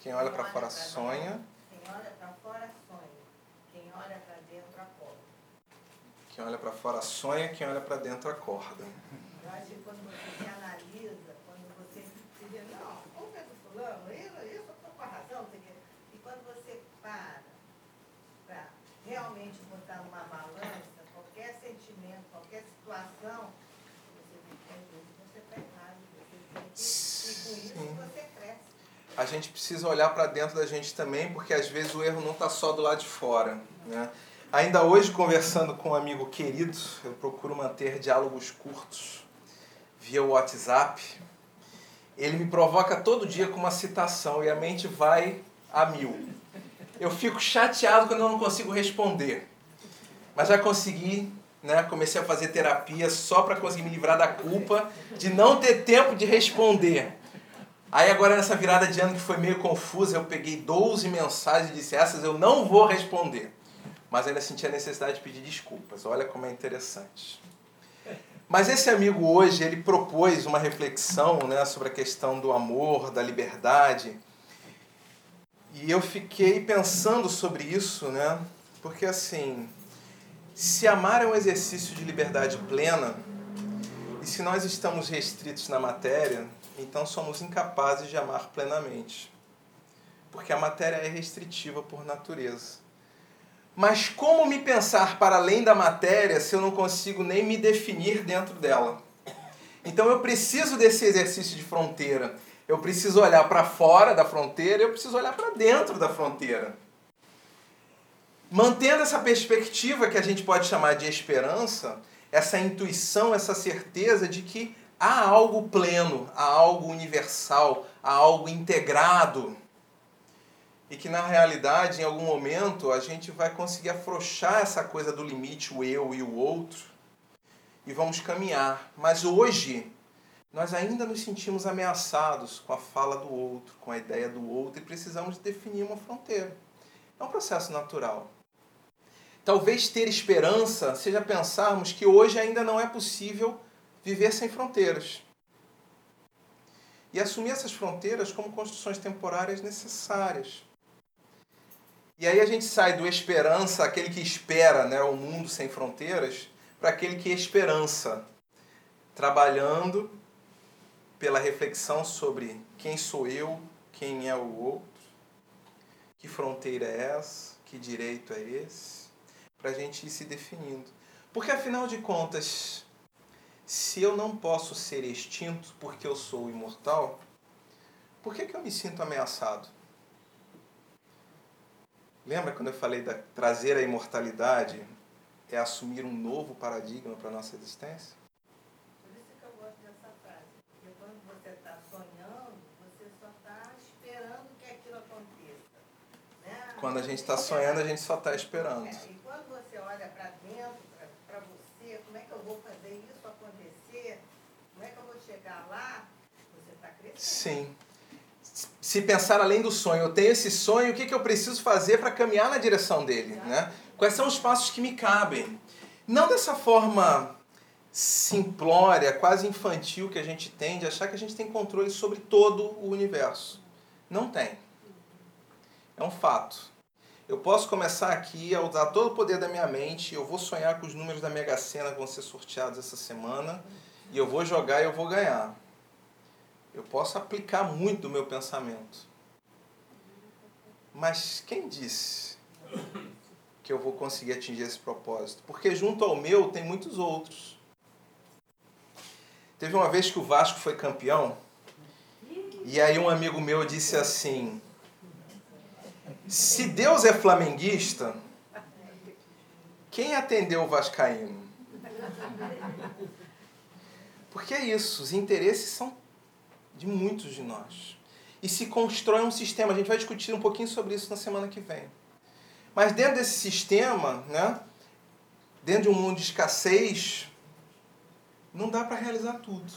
Quem olha para fora sonha. Quem olha para fora sonha. Quem olha para dentro acorda. Quem olha para fora sonha, quem olha para dentro acorda. Eu acho que quando você se analisa, quando você se vê, não, como é do fulano, isso, isso eu estou com a razão, e quando você para para realmente botar numa balança qualquer sentimento, qualquer situação, você às vezes você está errado, você tem que, e com isso você a gente precisa olhar para dentro da gente também, porque às vezes o erro não está só do lado de fora. Né? Ainda hoje, conversando com um amigo querido, eu procuro manter diálogos curtos via WhatsApp. Ele me provoca todo dia com uma citação e a mente vai a mil. Eu fico chateado quando eu não consigo responder. Mas já consegui, né? comecei a fazer terapia só para conseguir me livrar da culpa de não ter tempo de responder. Aí agora nessa virada de ano que foi meio confusa, eu peguei 12 mensagens e disse, essas eu não vou responder. Mas ainda senti a necessidade de pedir desculpas. Olha como é interessante. Mas esse amigo hoje, ele propôs uma reflexão né, sobre a questão do amor, da liberdade. E eu fiquei pensando sobre isso, né? Porque assim, se amar é um exercício de liberdade plena, e se nós estamos restritos na matéria, então somos incapazes de amar plenamente. Porque a matéria é restritiva por natureza. Mas como me pensar para além da matéria se eu não consigo nem me definir dentro dela? Então eu preciso desse exercício de fronteira. Eu preciso olhar para fora da fronteira, eu preciso olhar para dentro da fronteira. Mantendo essa perspectiva que a gente pode chamar de esperança, essa intuição, essa certeza de que há algo pleno, há algo universal, há algo integrado. E que na realidade, em algum momento, a gente vai conseguir afrouxar essa coisa do limite, o eu e o outro, e vamos caminhar. Mas hoje, nós ainda nos sentimos ameaçados com a fala do outro, com a ideia do outro, e precisamos definir uma fronteira. É um processo natural. Talvez ter esperança seja pensarmos que hoje ainda não é possível viver sem fronteiras. E assumir essas fronteiras como construções temporárias necessárias. E aí a gente sai do esperança, aquele que espera né, o mundo sem fronteiras, para aquele que esperança, trabalhando pela reflexão sobre quem sou eu, quem é o outro, que fronteira é essa, que direito é esse, para a gente ir se definindo. Porque afinal de contas, se eu não posso ser extinto porque eu sou imortal, por que, que eu me sinto ameaçado? Lembra quando eu falei da trazer a imortalidade é assumir um novo paradigma para a nossa existência? Por isso que eu gosto dessa frase. Porque quando você está sonhando, você só está esperando que aquilo aconteça. Né? Quando a gente está sonhando, a gente só está esperando. É, e quando você olha para dentro, para você, como é que eu vou fazer isso? chegar lá, você está crescendo. Sim. Se pensar além do sonho, eu tenho esse sonho, o que, que eu preciso fazer para caminhar na direção dele? Né? Quais são os passos que me cabem? Não dessa forma simplória, quase infantil que a gente tem de achar que a gente tem controle sobre todo o universo. Não tem. É um fato. Eu posso começar aqui a usar todo o poder da minha mente, eu vou sonhar com os números da Mega Sena que vão ser sorteados essa semana, e eu vou jogar e eu vou ganhar. Eu posso aplicar muito do meu pensamento. Mas quem disse que eu vou conseguir atingir esse propósito? Porque junto ao meu tem muitos outros. Teve uma vez que o Vasco foi campeão, e aí um amigo meu disse assim: Se Deus é flamenguista, quem atendeu o Vascaíno? Porque é isso, os interesses são de muitos de nós. E se constrói um sistema, a gente vai discutir um pouquinho sobre isso na semana que vem. Mas dentro desse sistema, né, dentro de um mundo de escassez, não dá para realizar tudo.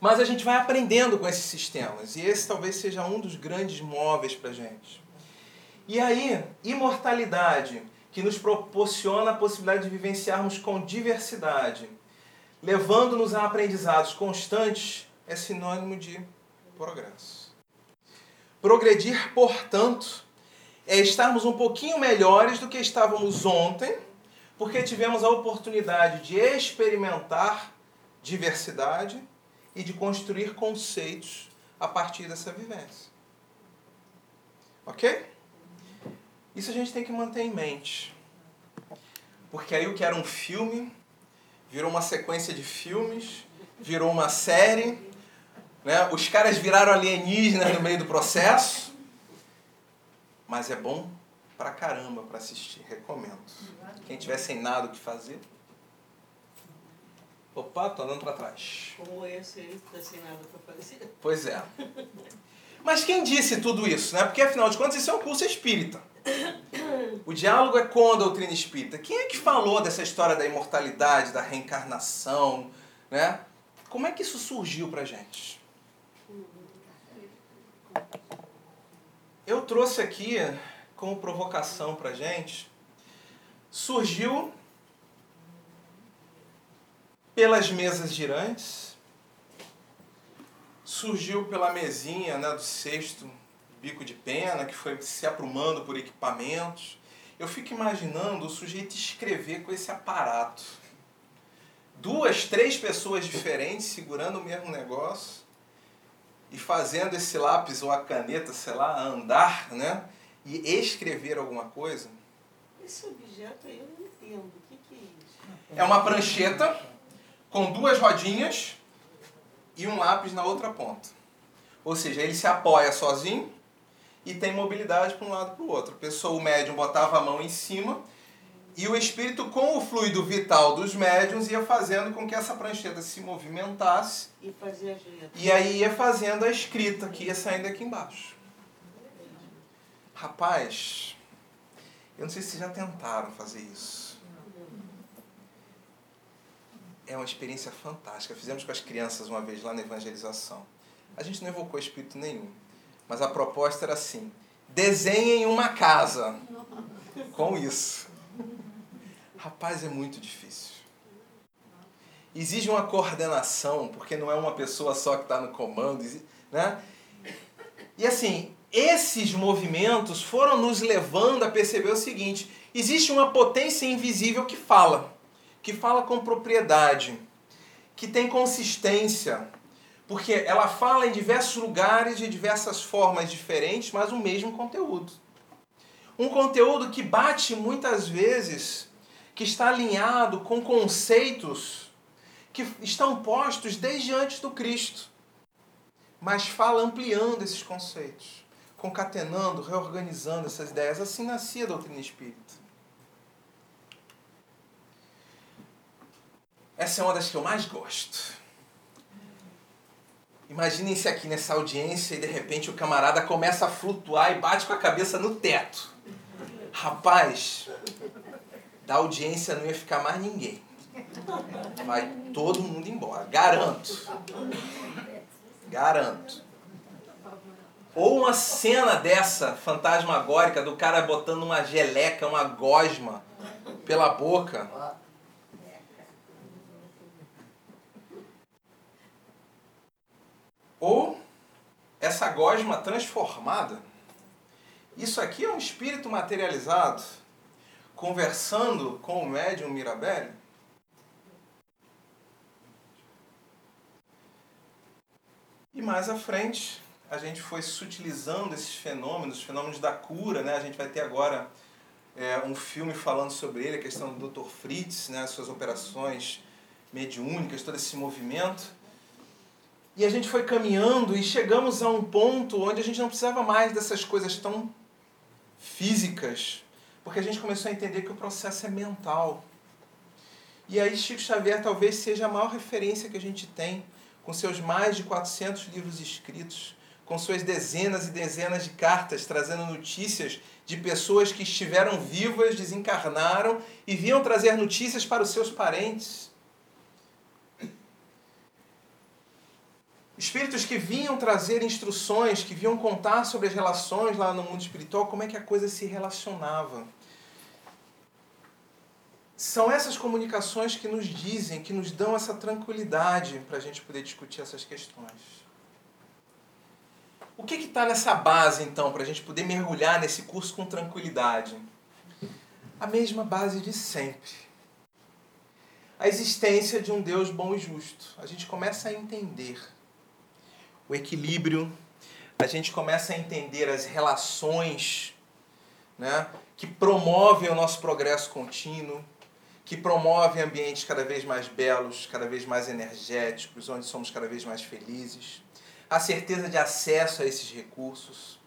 Mas a gente vai aprendendo com esses sistemas. E esse talvez seja um dos grandes móveis para a gente. E aí, imortalidade, que nos proporciona a possibilidade de vivenciarmos com diversidade, levando-nos a aprendizados constantes, é sinônimo de progresso. Progredir, portanto, é estarmos um pouquinho melhores do que estávamos ontem, porque tivemos a oportunidade de experimentar diversidade e de construir conceitos a partir dessa vivência. Ok? Isso a gente tem que manter em mente. Porque aí o que era um filme virou uma sequência de filmes, virou uma série, né? os caras viraram alienígenas no meio do processo. Mas é bom pra caramba para assistir, recomendo. Quem tiver sem nada o que fazer. Opa, tô andando para trás. Como esse aí, tá sem nada pra fazer. Pois é. Mas quem disse tudo isso, né? Porque afinal de contas isso é um curso espírita. O diálogo é com a doutrina espírita. Quem é que falou dessa história da imortalidade, da reencarnação, né? Como é que isso surgiu pra gente? Eu trouxe aqui como provocação pra gente. Surgiu pelas mesas girantes, surgiu pela mesinha né, do sexto bico de pena, que foi se aprumando por equipamentos. Eu fico imaginando o sujeito escrever com esse aparato. Duas, três pessoas diferentes segurando o mesmo negócio e fazendo esse lápis ou a caneta, sei lá, andar, né? E escrever alguma coisa. Esse objeto aí eu não entendo. O que, que é isso? É uma prancheta com duas rodinhas e um lápis na outra ponta. Ou seja, ele se apoia sozinho e tem mobilidade para um lado para o outro. A pessoa, o médium, botava a mão em cima e o espírito, com o fluido vital dos médiums, ia fazendo com que essa prancheta se movimentasse E letras. e aí ia fazendo a escrita que ia saindo aqui embaixo. Rapaz, eu não sei se vocês já tentaram fazer isso. É uma experiência fantástica. Fizemos com as crianças uma vez lá na evangelização. A gente não evocou espírito nenhum, mas a proposta era assim: desenhem uma casa com isso. Rapaz, é muito difícil. Exige uma coordenação, porque não é uma pessoa só que está no comando, né? E assim, esses movimentos foram nos levando a perceber o seguinte: existe uma potência invisível que fala, que fala com propriedade, que tem consistência, porque ela fala em diversos lugares de diversas formas diferentes, mas o mesmo conteúdo. Um conteúdo que bate muitas vezes, que está alinhado com conceitos que estão postos desde antes do Cristo mas fala ampliando esses conceitos, concatenando, reorganizando essas ideias. Assim nascia a doutrina espírita. Essa é uma das que eu mais gosto. Imaginem-se aqui nessa audiência e de repente o camarada começa a flutuar e bate com a cabeça no teto. Rapaz, da audiência não ia ficar mais ninguém. Vai todo mundo embora, garanto. Garanto. Ou uma cena dessa fantasmagórica do cara botando uma geleca, uma gosma pela boca. Ou essa gosma transformada Isso aqui é um espírito materializado conversando com o médium Mirabelli? E mais à frente, a gente foi sutilizando esses fenômenos, os fenômenos da cura, né? A gente vai ter agora é, um filme falando sobre ele, a questão do Dr. Fritz, né? Suas operações mediúnicas, todo esse movimento. E a gente foi caminhando e chegamos a um ponto onde a gente não precisava mais dessas coisas tão físicas, porque a gente começou a entender que o processo é mental. E aí Chico Xavier talvez seja a maior referência que a gente tem, com seus mais de 400 livros escritos, com suas dezenas e dezenas de cartas trazendo notícias de pessoas que estiveram vivas, desencarnaram e vinham trazer notícias para os seus parentes. Espíritos que vinham trazer instruções, que vinham contar sobre as relações lá no mundo espiritual, como é que a coisa se relacionava. São essas comunicações que nos dizem, que nos dão essa tranquilidade para a gente poder discutir essas questões. O que está nessa base, então, para a gente poder mergulhar nesse curso com tranquilidade? A mesma base de sempre. A existência de um Deus bom e justo. A gente começa a entender o equilíbrio, a gente começa a entender as relações né, que promovem o nosso progresso contínuo, que promovem ambientes cada vez mais belos, cada vez mais energéticos, onde somos cada vez mais felizes, a certeza de acesso a esses recursos.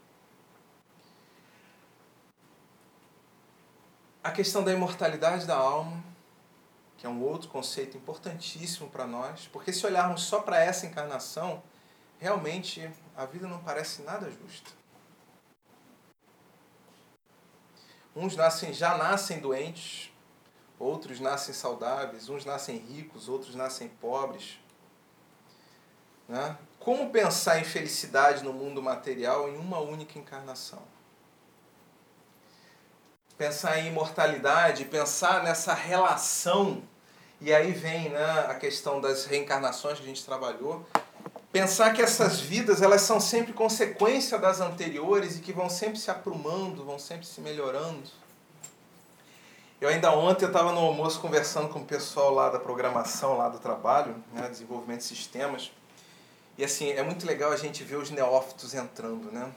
A questão da imortalidade da alma, que é um outro conceito importantíssimo para nós, porque se olharmos só para essa encarnação, realmente a vida não parece nada justa. Uns nascem, já nascem doentes, outros nascem saudáveis, uns nascem ricos, outros nascem pobres. Né? Como pensar em felicidade no mundo material em uma única encarnação? Pensar em imortalidade, pensar nessa relação, e aí vem né, a questão das reencarnações que a gente trabalhou, pensar que essas vidas elas são sempre consequência das anteriores e que vão sempre se aprumando, vão sempre se melhorando. Eu ainda ontem eu estava no almoço conversando com o pessoal lá da programação, lá do trabalho, né, desenvolvimento de sistemas. E assim, é muito legal a gente ver os neófitos entrando, né?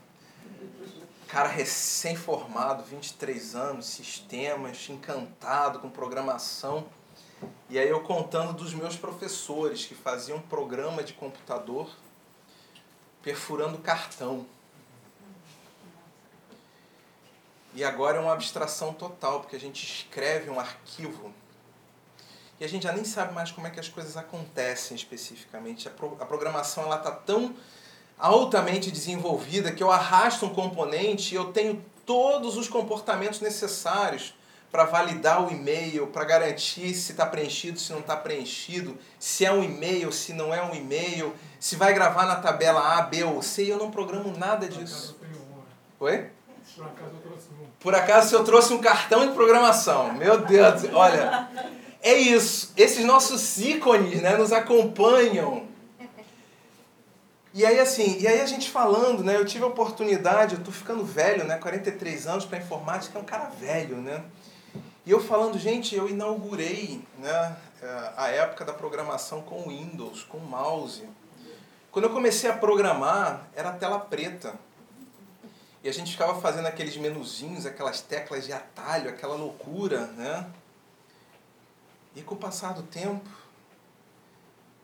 Cara recém-formado, 23 anos, sistemas, encantado com programação. E aí eu contando dos meus professores que faziam programa de computador perfurando cartão. E agora é uma abstração total, porque a gente escreve um arquivo e a gente já nem sabe mais como é que as coisas acontecem especificamente. A, pro, a programação ela está tão altamente desenvolvida que eu arrasto um componente e eu tenho todos os comportamentos necessários para validar o e-mail, para garantir se está preenchido, se não está preenchido, se é um e-mail, se não é um e-mail, se vai gravar na tabela A, B ou C, e eu não programo nada disso. Oi? Por acaso eu trouxe um. Por acaso eu trouxe um cartão de programação. Meu Deus, olha, é isso. Esses nossos ícones né, nos acompanham. E aí assim, e aí a gente falando, né, eu tive a oportunidade, eu tô ficando velho, né, 43 anos para informática, é um cara velho, né? E eu falando, gente, eu inaugurei né, eh, a época da programação com Windows, com mouse. Quando eu comecei a programar, era tela preta. E a gente ficava fazendo aqueles menuzinhos, aquelas teclas de atalho, aquela loucura, né? E com o passar do tempo,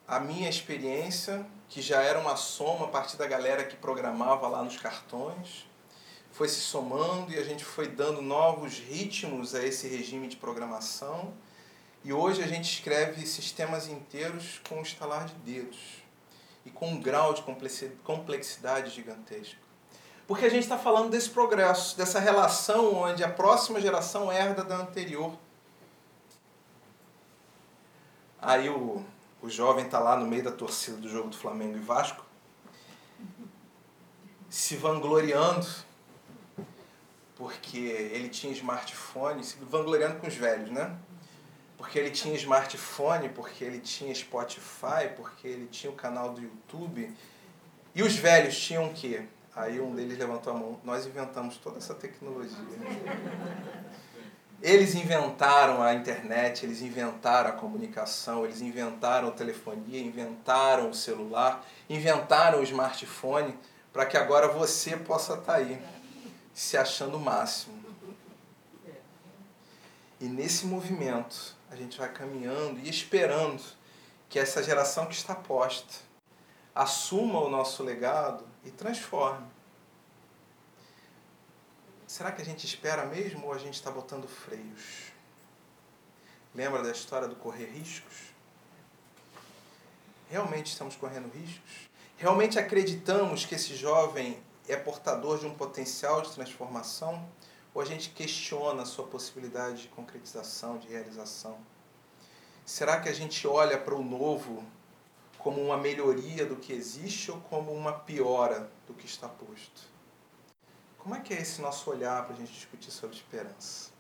a minha experiência, que já era uma soma a partir da galera que programava lá nos cartões, foi se somando e a gente foi dando novos ritmos a esse regime de programação. E hoje a gente escreve sistemas inteiros com um estalar de dedos e com um grau de complexidade gigantesco. Porque a gente está falando desse progresso, dessa relação onde a próxima geração herda da anterior. Aí o, o jovem está lá no meio da torcida do jogo do Flamengo e Vasco, se vangloriando porque ele tinha smartphone, se vangloriando com os velhos, né? Porque ele tinha smartphone, porque ele tinha Spotify, porque ele tinha o canal do YouTube. E os velhos tinham o quê? Aí um deles levantou a mão. Nós inventamos toda essa tecnologia. Eles inventaram a internet, eles inventaram a comunicação, eles inventaram a telefonia, inventaram o celular, inventaram o smartphone para que agora você possa estar tá aí, se achando o máximo. E nesse movimento, a gente vai caminhando e esperando que essa geração que está posta assuma o nosso legado e transforme. Será que a gente espera mesmo ou a gente está botando freios? Lembra da história do correr riscos? Realmente estamos correndo riscos? Realmente acreditamos que esse jovem é portador de um potencial de transformação? Ou a gente questiona a sua possibilidade de concretização, de realização? Será que a gente olha para o novo como uma melhoria do que existe ou como uma piora do que está posto? Como é que é esse nosso olhar para a gente discutir sobre esperança?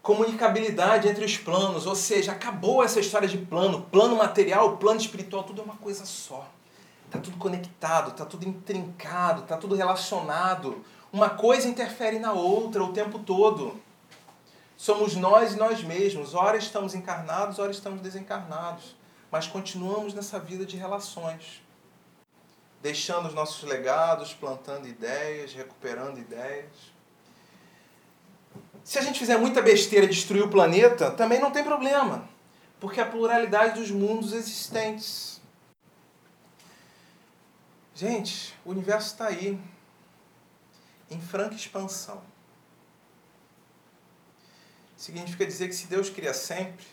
Comunicabilidade entre os planos, ou seja, acabou essa história de plano, plano material, plano espiritual, tudo é uma coisa só. Está tudo conectado, está tudo intrincado, está tudo relacionado. Uma coisa interfere na outra o tempo todo. Somos nós e nós mesmos. Ora estamos encarnados, ora estamos desencarnados. Mas continuamos nessa vida de relações. Deixando os nossos legados, plantando ideias, recuperando ideias. Se a gente fizer muita besteira e destruir o planeta, também não tem problema. Porque a pluralidade dos mundos existentes. Gente, o universo está aí, em franca expansão. Significa dizer que se Deus cria sempre,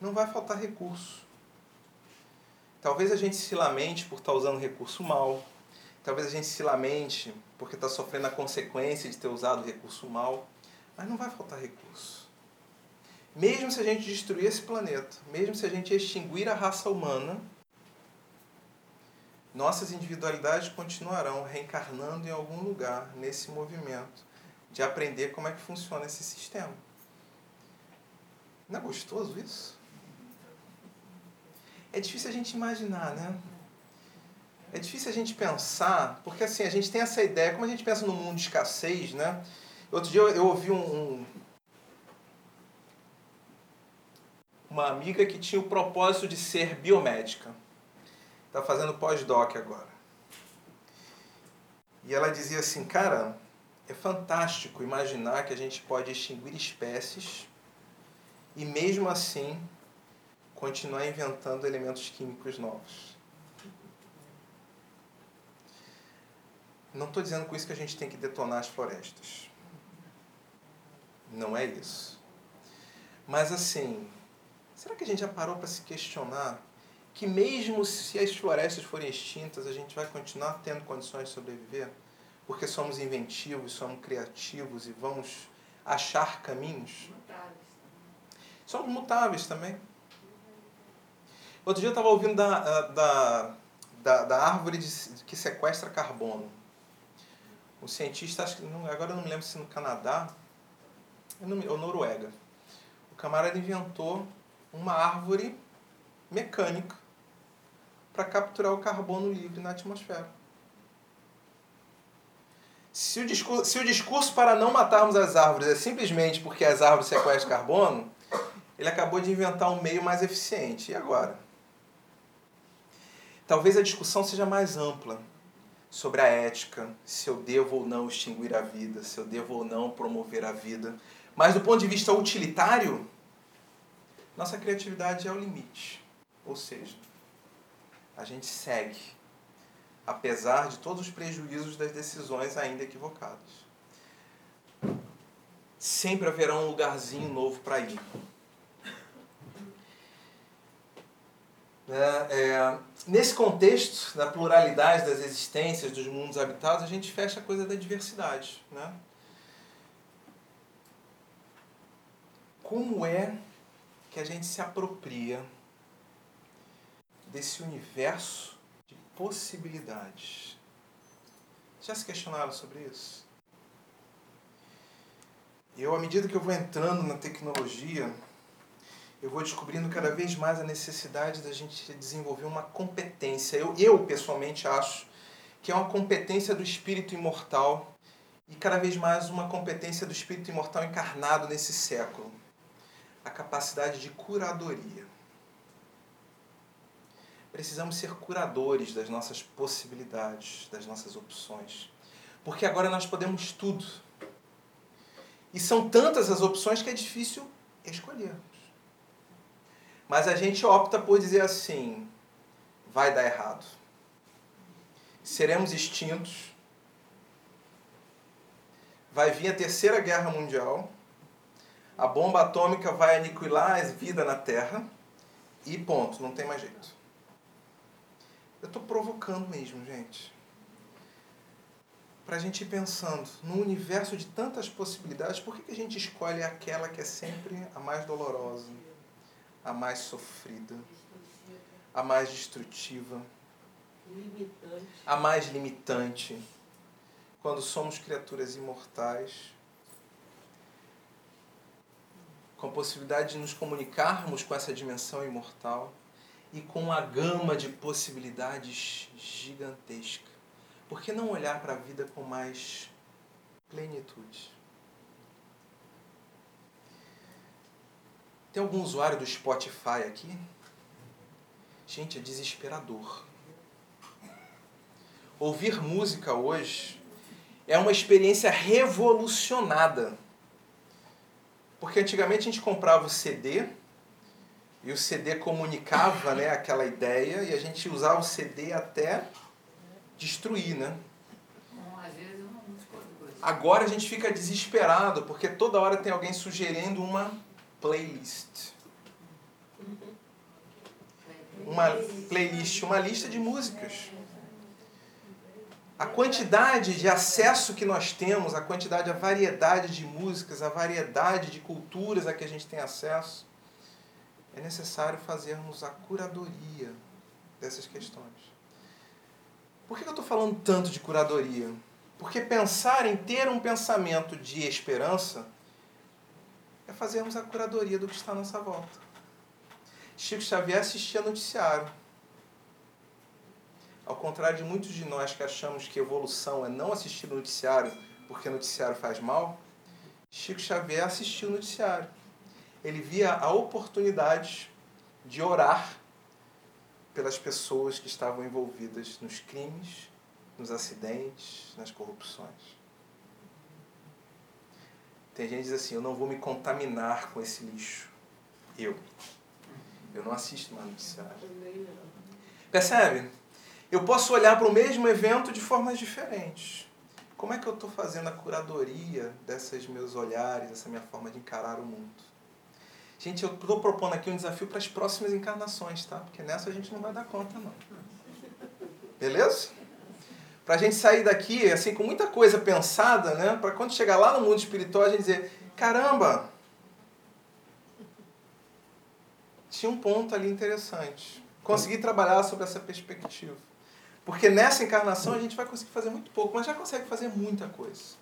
não vai faltar recurso. Talvez a gente se lamente por estar usando recurso mal. Talvez a gente se lamente porque está sofrendo a consequência de ter usado recurso mal. Mas não vai faltar recurso. Mesmo se a gente destruir esse planeta, mesmo se a gente extinguir a raça humana, nossas individualidades continuarão reencarnando em algum lugar nesse movimento de aprender como é que funciona esse sistema. Não é gostoso isso? É difícil a gente imaginar, né? É difícil a gente pensar, porque assim, a gente tem essa ideia, como a gente pensa no mundo de escassez, né? Outro dia eu, eu ouvi um, um, uma amiga que tinha o propósito de ser biomédica. Está fazendo pós-doc agora. E ela dizia assim, cara, é fantástico imaginar que a gente pode extinguir espécies e mesmo assim continuar inventando elementos químicos novos. Não estou dizendo com isso que a gente tem que detonar as florestas. Não é isso. Mas assim, será que a gente já parou para se questionar que mesmo se as florestas forem extintas, a gente vai continuar tendo condições de sobreviver? porque somos inventivos, somos criativos e vamos achar caminhos. Mutáveis. Somos mutáveis também. Outro dia eu estava ouvindo da, da, da, da árvore de, que sequestra carbono. O cientista, acho que, agora eu não me lembro se no Canadá ou Noruega. O camarada inventou uma árvore mecânica para capturar o carbono livre na atmosfera. Se o, discurso, se o discurso para não matarmos as árvores é simplesmente porque as árvores sequestram carbono, ele acabou de inventar um meio mais eficiente. E agora? Talvez a discussão seja mais ampla sobre a ética, se eu devo ou não extinguir a vida, se eu devo ou não promover a vida. Mas do ponto de vista utilitário, nossa criatividade é o limite. Ou seja, a gente segue apesar de todos os prejuízos das decisões ainda equivocadas. Sempre haverá um lugarzinho novo para ir. É, é, nesse contexto da pluralidade das existências dos mundos habitados, a gente fecha a coisa da diversidade. Né? Como é que a gente se apropria desse universo possibilidades. Já se questionaram sobre isso? Eu, à medida que eu vou entrando na tecnologia, eu vou descobrindo cada vez mais a necessidade da gente desenvolver uma competência. Eu, eu pessoalmente acho que é uma competência do espírito imortal e cada vez mais uma competência do espírito imortal encarnado nesse século. A capacidade de curadoria. Precisamos ser curadores das nossas possibilidades, das nossas opções. Porque agora nós podemos tudo. E são tantas as opções que é difícil escolher. Mas a gente opta por dizer assim: vai dar errado. Seremos extintos. Vai vir a terceira guerra mundial. A bomba atômica vai aniquilar a vida na Terra. E ponto, não tem mais jeito. Eu estou provocando mesmo, gente. Para a gente ir pensando no universo de tantas possibilidades, por que, que a gente escolhe aquela que é sempre a mais dolorosa? a mais sofrida, a mais destrutiva, a mais limitante. Quando somos criaturas imortais, com a possibilidade de nos comunicarmos com essa dimensão imortal e com uma gama de possibilidades gigantesca. Por que não olhar para a vida com mais plenitude? Tem algum usuário do Spotify aqui? Gente, é desesperador. Ouvir música hoje é uma experiência revolucionada. Porque antigamente a gente comprava o CD e o CD comunicava né, aquela ideia e a gente usava o CD até destruir, né? Agora a gente fica desesperado porque toda hora tem alguém sugerindo uma playlist. Uma playlist, uma lista de músicas. A quantidade de acesso que nós temos, a quantidade, a variedade de músicas, a variedade de culturas a que a gente tem acesso, é necessário fazermos a curadoria dessas questões. Por que eu estou falando tanto de curadoria? Porque pensar em ter um pensamento de esperança é fazermos a curadoria do que está à nossa volta. Chico Xavier assistia noticiário. Ao contrário de muitos de nós que achamos que evolução é não assistir noticiário porque noticiário faz mal, Chico Xavier assistiu noticiário. Ele via a oportunidade de orar pelas pessoas que estavam envolvidas nos crimes, nos acidentes, nas corrupções. Tem gente que diz assim, eu não vou me contaminar com esse lixo. Eu. Eu não assisto mais noticiário. Percebe? Eu posso olhar para o mesmo evento de formas diferentes. Como é que eu estou fazendo a curadoria desses meus olhares, dessa minha forma de encarar o mundo? Gente, eu estou propondo aqui um desafio para as próximas encarnações, tá? Porque nessa a gente não vai dar conta, não. Beleza? Para a gente sair daqui, assim, com muita coisa pensada, né? Para quando chegar lá no mundo espiritual, a gente dizer, caramba, tinha um ponto ali interessante. Consegui trabalhar sobre essa perspectiva. Porque nessa encarnação a gente vai conseguir fazer muito pouco, mas já consegue fazer muita coisa.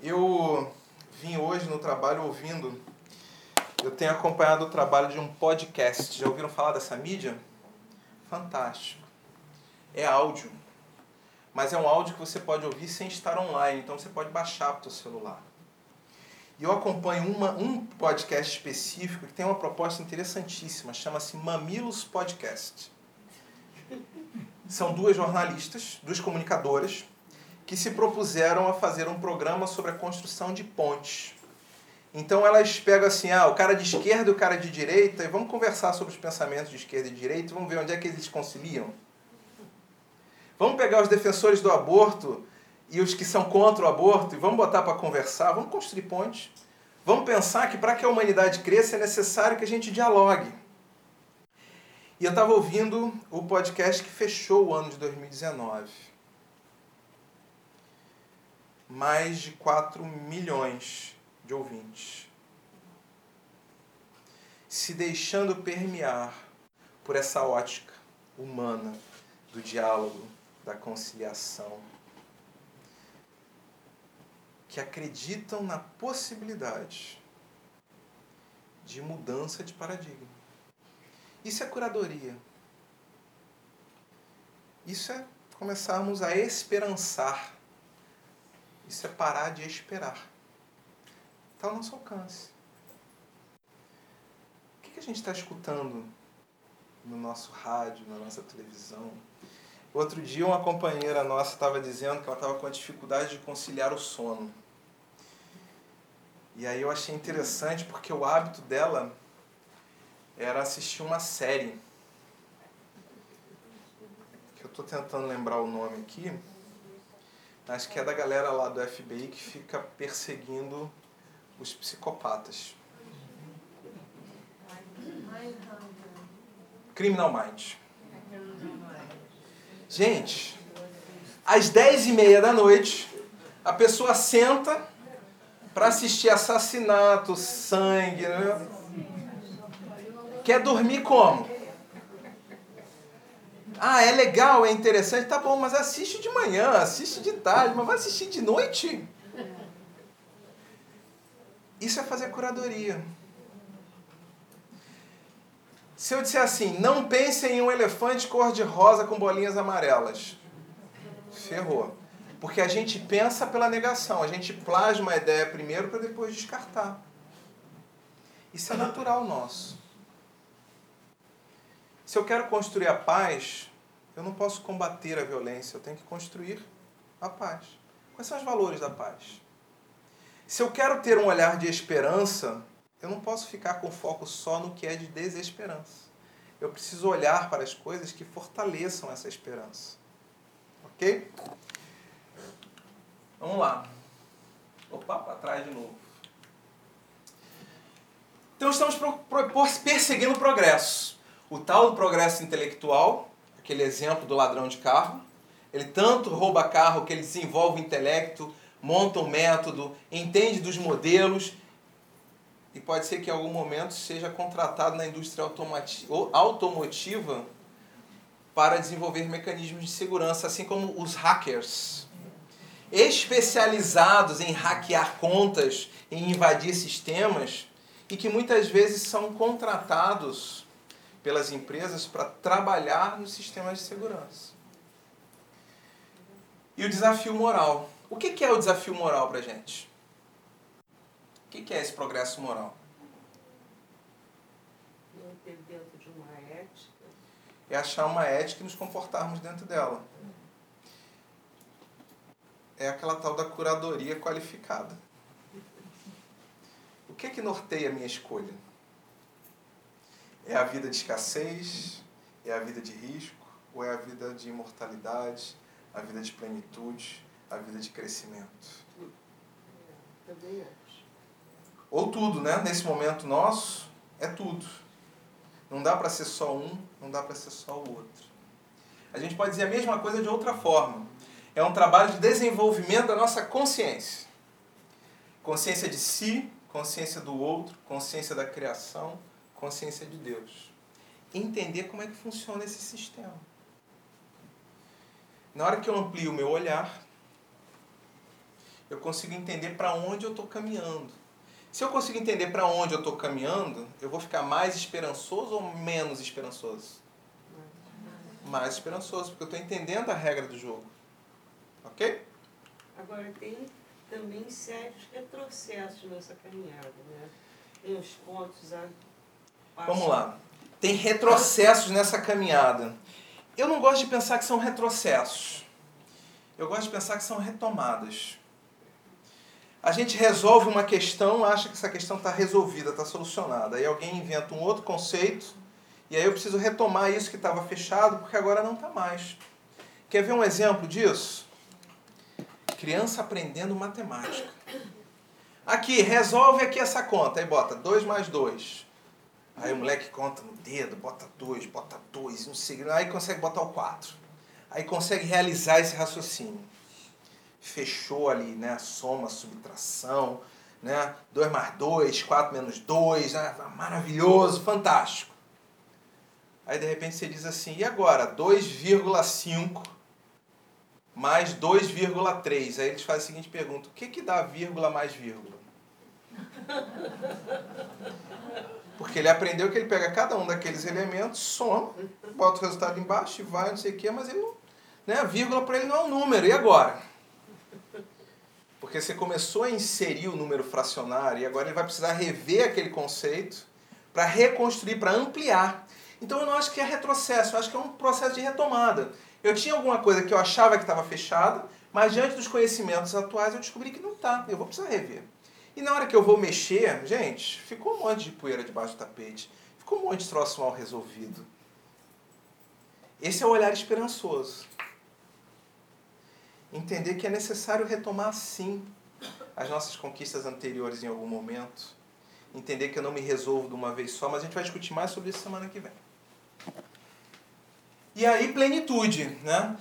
Eu vim hoje no trabalho ouvindo, eu tenho acompanhado o trabalho de um podcast. Já ouviram falar dessa mídia? Fantástico. É áudio. Mas é um áudio que você pode ouvir sem estar online, então você pode baixar para o seu celular. E eu acompanho uma, um podcast específico que tem uma proposta interessantíssima, chama-se Mamilos Podcast. São duas jornalistas, duas comunicadoras, que se propuseram a fazer um programa sobre a construção de pontes. Então elas pegam assim, ah, o cara de esquerda e o cara de direita, e vamos conversar sobre os pensamentos de esquerda e direita, vamos ver onde é que eles conciliam. Vamos pegar os defensores do aborto e os que são contra o aborto e vamos botar para conversar, vamos construir pontes. Vamos pensar que para que a humanidade cresça é necessário que a gente dialogue. E eu estava ouvindo o podcast que fechou o ano de 2019. Mais de 4 milhões de ouvintes. Se deixando permear por essa ótica humana do diálogo, da conciliação, que acreditam na possibilidade de mudança de paradigma. Isso é curadoria. Isso é começarmos a esperançar. Isso é parar de esperar. Está ao nosso alcance. O que a gente está escutando no nosso rádio, na nossa televisão? Outro dia, uma companheira nossa estava dizendo que ela estava com a dificuldade de conciliar o sono. E aí eu achei interessante porque o hábito dela era assistir uma série estou tentando lembrar o nome aqui. Acho que é da galera lá do FBI que fica perseguindo os psicopatas. Criminal Minds. Gente, às dez e meia da noite, a pessoa senta para assistir assassinato, sangue. Né? Quer dormir como? Ah, é legal, é interessante, tá bom, mas assiste de manhã, assiste de tarde, mas vai assistir de noite? Isso é fazer curadoria. Se eu disser assim, não pense em um elefante cor-de-rosa com bolinhas amarelas, ferrou. Porque a gente pensa pela negação, a gente plasma a ideia primeiro para depois descartar. Isso é natural nosso. Se eu quero construir a paz, eu não posso combater a violência, eu tenho que construir a paz. Quais são os valores da paz? Se eu quero ter um olhar de esperança, eu não posso ficar com foco só no que é de desesperança. Eu preciso olhar para as coisas que fortaleçam essa esperança. Ok? Vamos lá. Opa, para trás de novo. Então estamos perseguindo o progresso. O tal do progresso intelectual, aquele exemplo do ladrão de carro. Ele tanto rouba carro que ele desenvolve o intelecto, monta um método, entende dos modelos e pode ser que em algum momento seja contratado na indústria automotiva para desenvolver mecanismos de segurança, assim como os hackers, especializados em hackear contas, em invadir sistemas e que muitas vezes são contratados pelas empresas para trabalhar nos sistemas de segurança. E o desafio moral. O que é o desafio moral para a gente? O que é esse progresso moral? Manter dentro de uma ética. É achar uma ética e nos comportarmos dentro dela. É aquela tal da curadoria qualificada. O que é que norteia a minha escolha? É a vida de escassez? É a vida de risco? Ou é a vida de imortalidade? A vida de plenitude? A vida de crescimento? Também acho. Ou tudo, né? Nesse momento nosso, é tudo. Não dá para ser só um, não dá para ser só o outro. A gente pode dizer a mesma coisa de outra forma. É um trabalho de desenvolvimento da nossa consciência. Consciência de si, consciência do outro, consciência da criação, consciência de Deus. Entender como é que funciona esse sistema. Na hora que eu amplio o meu olhar, eu consigo entender para onde eu estou caminhando. Se eu consigo entender para onde eu estou caminhando, eu vou ficar mais esperançoso ou menos esperançoso? Mais esperançoso, porque eu estou entendendo a regra do jogo. Ok? Agora, tem também sérios retrocessos nessa caminhada. Né? Tem os pontos a Vamos lá. Tem retrocessos nessa caminhada. Eu não gosto de pensar que são retrocessos. Eu gosto de pensar que são retomadas. A gente resolve uma questão, acha que essa questão está resolvida, está solucionada. Aí alguém inventa um outro conceito, e aí eu preciso retomar isso que estava fechado, porque agora não está mais. Quer ver um exemplo disso? Criança aprendendo matemática. Aqui, resolve aqui essa conta. Aí bota 2 mais 2. Aí o moleque conta no dedo, bota dois, bota dois, não sei. Aí consegue botar o quatro. Aí consegue realizar esse raciocínio. Fechou ali, né? Soma, subtração, né? 2 mais 2, 4 menos 2, né? maravilhoso, fantástico. Aí de repente você diz assim, e agora? 2,5 mais 2,3. Aí eles fazem a seguinte pergunta: o que, que dá vírgula mais vírgula? Porque ele aprendeu que ele pega cada um daqueles elementos, soma, bota o resultado embaixo e vai, não sei o quê, mas ele não. Né, a vírgula para ele não é um número. E agora? Porque você começou a inserir o número fracionário e agora ele vai precisar rever aquele conceito para reconstruir, para ampliar. Então eu não acho que é retrocesso, eu acho que é um processo de retomada. Eu tinha alguma coisa que eu achava que estava fechada, mas diante dos conhecimentos atuais eu descobri que não está. Eu vou precisar rever. E na hora que eu vou mexer, gente, ficou um monte de poeira debaixo do tapete. Ficou um monte de troço mal resolvido. Esse é o olhar esperançoso. Entender que é necessário retomar, sim, as nossas conquistas anteriores em algum momento. Entender que eu não me resolvo de uma vez só, mas a gente vai discutir mais sobre isso semana que vem. E aí, plenitude, né?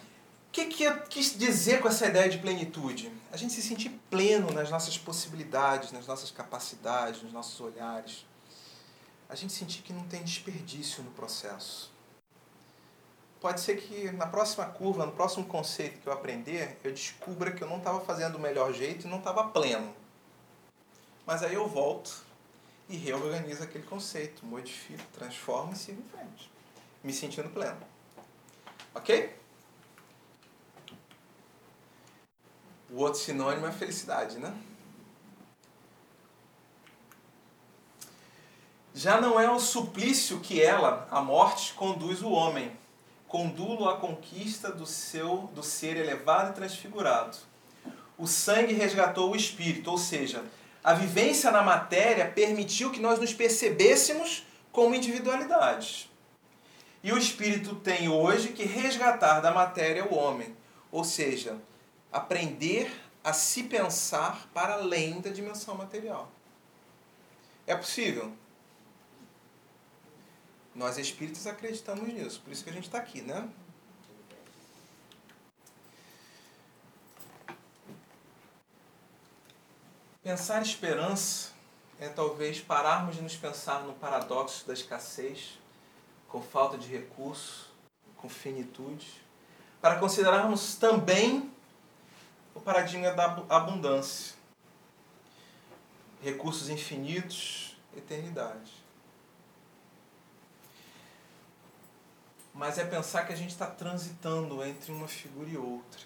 O que, que eu quis dizer com essa ideia de plenitude? A gente se sentir pleno nas nossas possibilidades, nas nossas capacidades, nos nossos olhares. A gente sentir que não tem desperdício no processo. Pode ser que na próxima curva, no próximo conceito que eu aprender, eu descubra que eu não estava fazendo do melhor jeito e não estava pleno. Mas aí eu volto e reorganizo aquele conceito, modifico, transformo e sigo em frente, me sentindo pleno. Ok? O outro sinônimo é felicidade, né? Já não é o suplício que ela, a morte, conduz o homem, condulo à conquista do seu do ser elevado e transfigurado. O sangue resgatou o espírito, ou seja, a vivência na matéria permitiu que nós nos percebêssemos como individualidades. E o espírito tem hoje que resgatar da matéria o homem, ou seja, aprender a se pensar para além da dimensão material. É possível? Nós espíritos acreditamos nisso, por isso que a gente está aqui, né? Pensar esperança é talvez pararmos de nos pensar no paradoxo da escassez com falta de recurso, com finitude, para considerarmos também o paradigma da abundância. Recursos infinitos, eternidade. Mas é pensar que a gente está transitando entre uma figura e outra.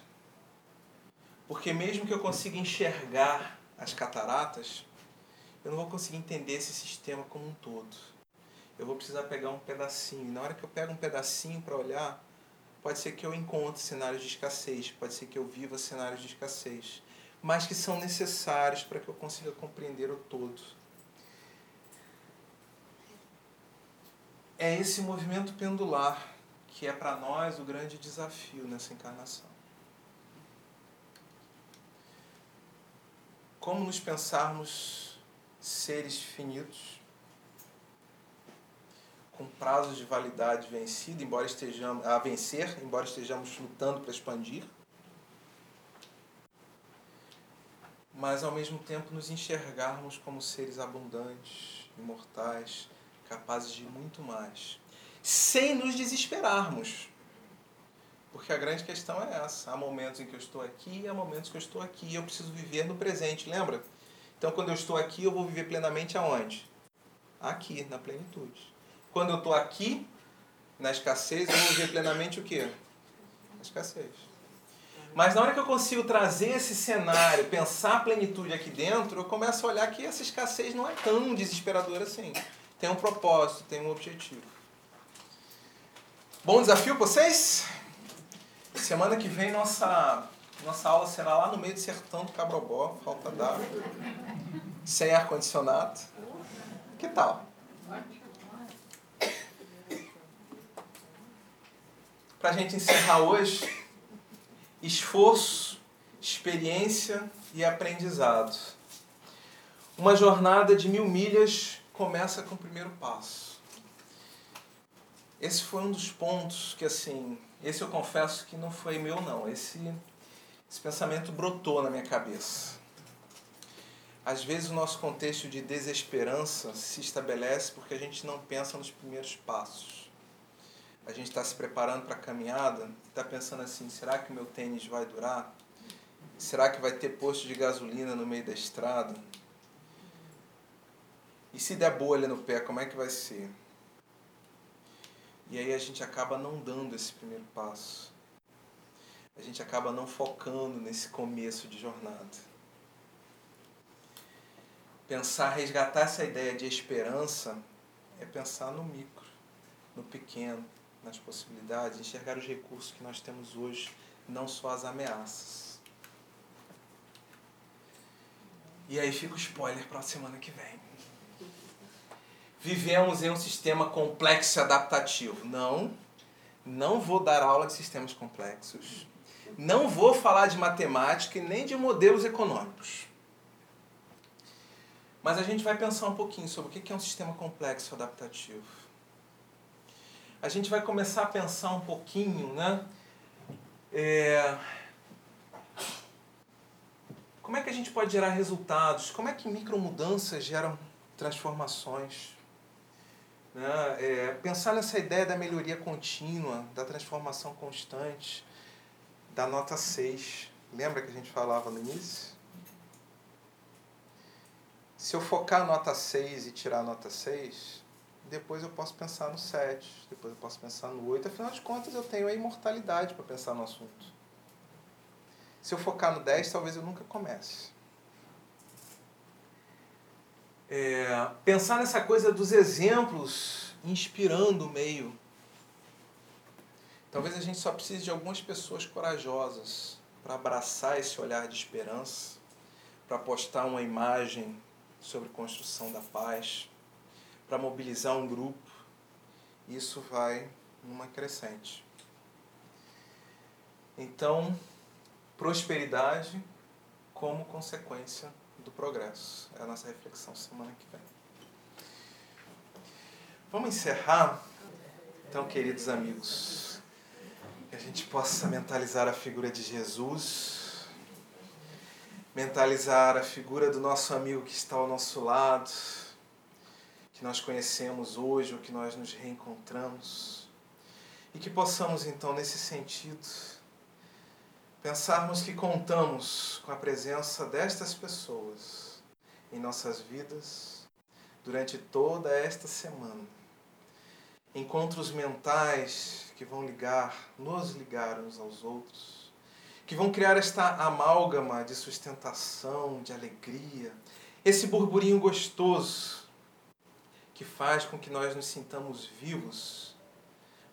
Porque mesmo que eu consiga enxergar as cataratas, eu não vou conseguir entender esse sistema como um todo eu vou precisar pegar um pedacinho. Na hora que eu pego um pedacinho para olhar, pode ser que eu encontre cenários de escassez, pode ser que eu viva cenários de escassez, mas que são necessários para que eu consiga compreender o todo. É esse movimento pendular que é para nós o grande desafio nessa encarnação. Como nos pensarmos seres finitos, com prazos de validade vencido, embora estejamos a vencer, embora estejamos lutando para expandir. Mas ao mesmo tempo nos enxergarmos como seres abundantes, imortais, capazes de muito mais, sem nos desesperarmos. Porque a grande questão é essa. Há momentos em que eu estou aqui e há momentos que eu estou aqui eu preciso viver no presente, lembra? Então quando eu estou aqui, eu vou viver plenamente aonde? Aqui, na plenitude. Quando eu estou aqui, na escassez, eu vou ver plenamente o quê? A escassez. Mas na hora que eu consigo trazer esse cenário, pensar a plenitude aqui dentro, eu começo a olhar que essa escassez não é tão desesperadora assim. Tem um propósito, tem um objetivo. Bom desafio para vocês? Semana que vem nossa, nossa aula será lá no meio do sertão do Cabrobó, falta d'água, sem ar-condicionado. Que tal? para a gente encerrar hoje, esforço, experiência e aprendizado. Uma jornada de mil milhas começa com o primeiro passo. Esse foi um dos pontos que, assim, esse eu confesso que não foi meu, não. Esse, esse pensamento brotou na minha cabeça. Às vezes o nosso contexto de desesperança se estabelece porque a gente não pensa nos primeiros passos a gente está se preparando para a caminhada, está pensando assim, será que o meu tênis vai durar? Será que vai ter posto de gasolina no meio da estrada? E se der bolha no pé, como é que vai ser? E aí a gente acaba não dando esse primeiro passo. A gente acaba não focando nesse começo de jornada. Pensar, resgatar essa ideia de esperança é pensar no micro, no pequeno, nas possibilidades, enxergar os recursos que nós temos hoje, não só as ameaças. E aí fica o spoiler para a semana que vem. Vivemos em um sistema complexo e adaptativo. Não, não vou dar aula de sistemas complexos. Não vou falar de matemática e nem de modelos econômicos. Mas a gente vai pensar um pouquinho sobre o que é um sistema complexo adaptativo. A gente vai começar a pensar um pouquinho, né? É... Como é que a gente pode gerar resultados? Como é que micromudanças geram transformações? Né? É, pensar nessa ideia da melhoria contínua, da transformação constante, da nota 6. Lembra que a gente falava no início? Se eu focar a nota 6 e tirar a nota 6, depois eu posso pensar no 7, depois eu posso pensar no 8. Afinal de contas, eu tenho a imortalidade para pensar no assunto. Se eu focar no 10, talvez eu nunca comece. É, pensar nessa coisa dos exemplos inspirando o meio. Talvez a gente só precise de algumas pessoas corajosas para abraçar esse olhar de esperança, para postar uma imagem sobre construção da paz, para mobilizar um grupo. Isso vai numa crescente. Então, prosperidade como consequência do progresso. É a nossa reflexão semana que vem. Vamos encerrar, então, queridos amigos, que a gente possa mentalizar a figura de Jesus, mentalizar a figura do nosso amigo que está ao nosso lado, que nós conhecemos hoje ou que nós nos reencontramos, e que possamos, então, nesse sentido, pensarmos que contamos com a presença destas pessoas em nossas vidas durante toda esta semana. Encontros mentais que vão ligar, nos ligar uns aos outros, que vão criar esta amálgama de sustentação, de alegria, esse burburinho gostoso que faz com que nós nos sintamos vivos,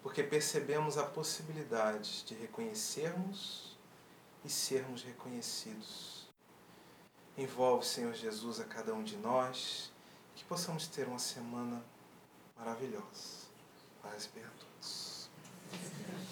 porque percebemos a possibilidade de reconhecermos e sermos reconhecidos. Envolve, Senhor Jesus, a cada um de nós, que possamos ter uma semana maravilhosa. Paz e bem a todos.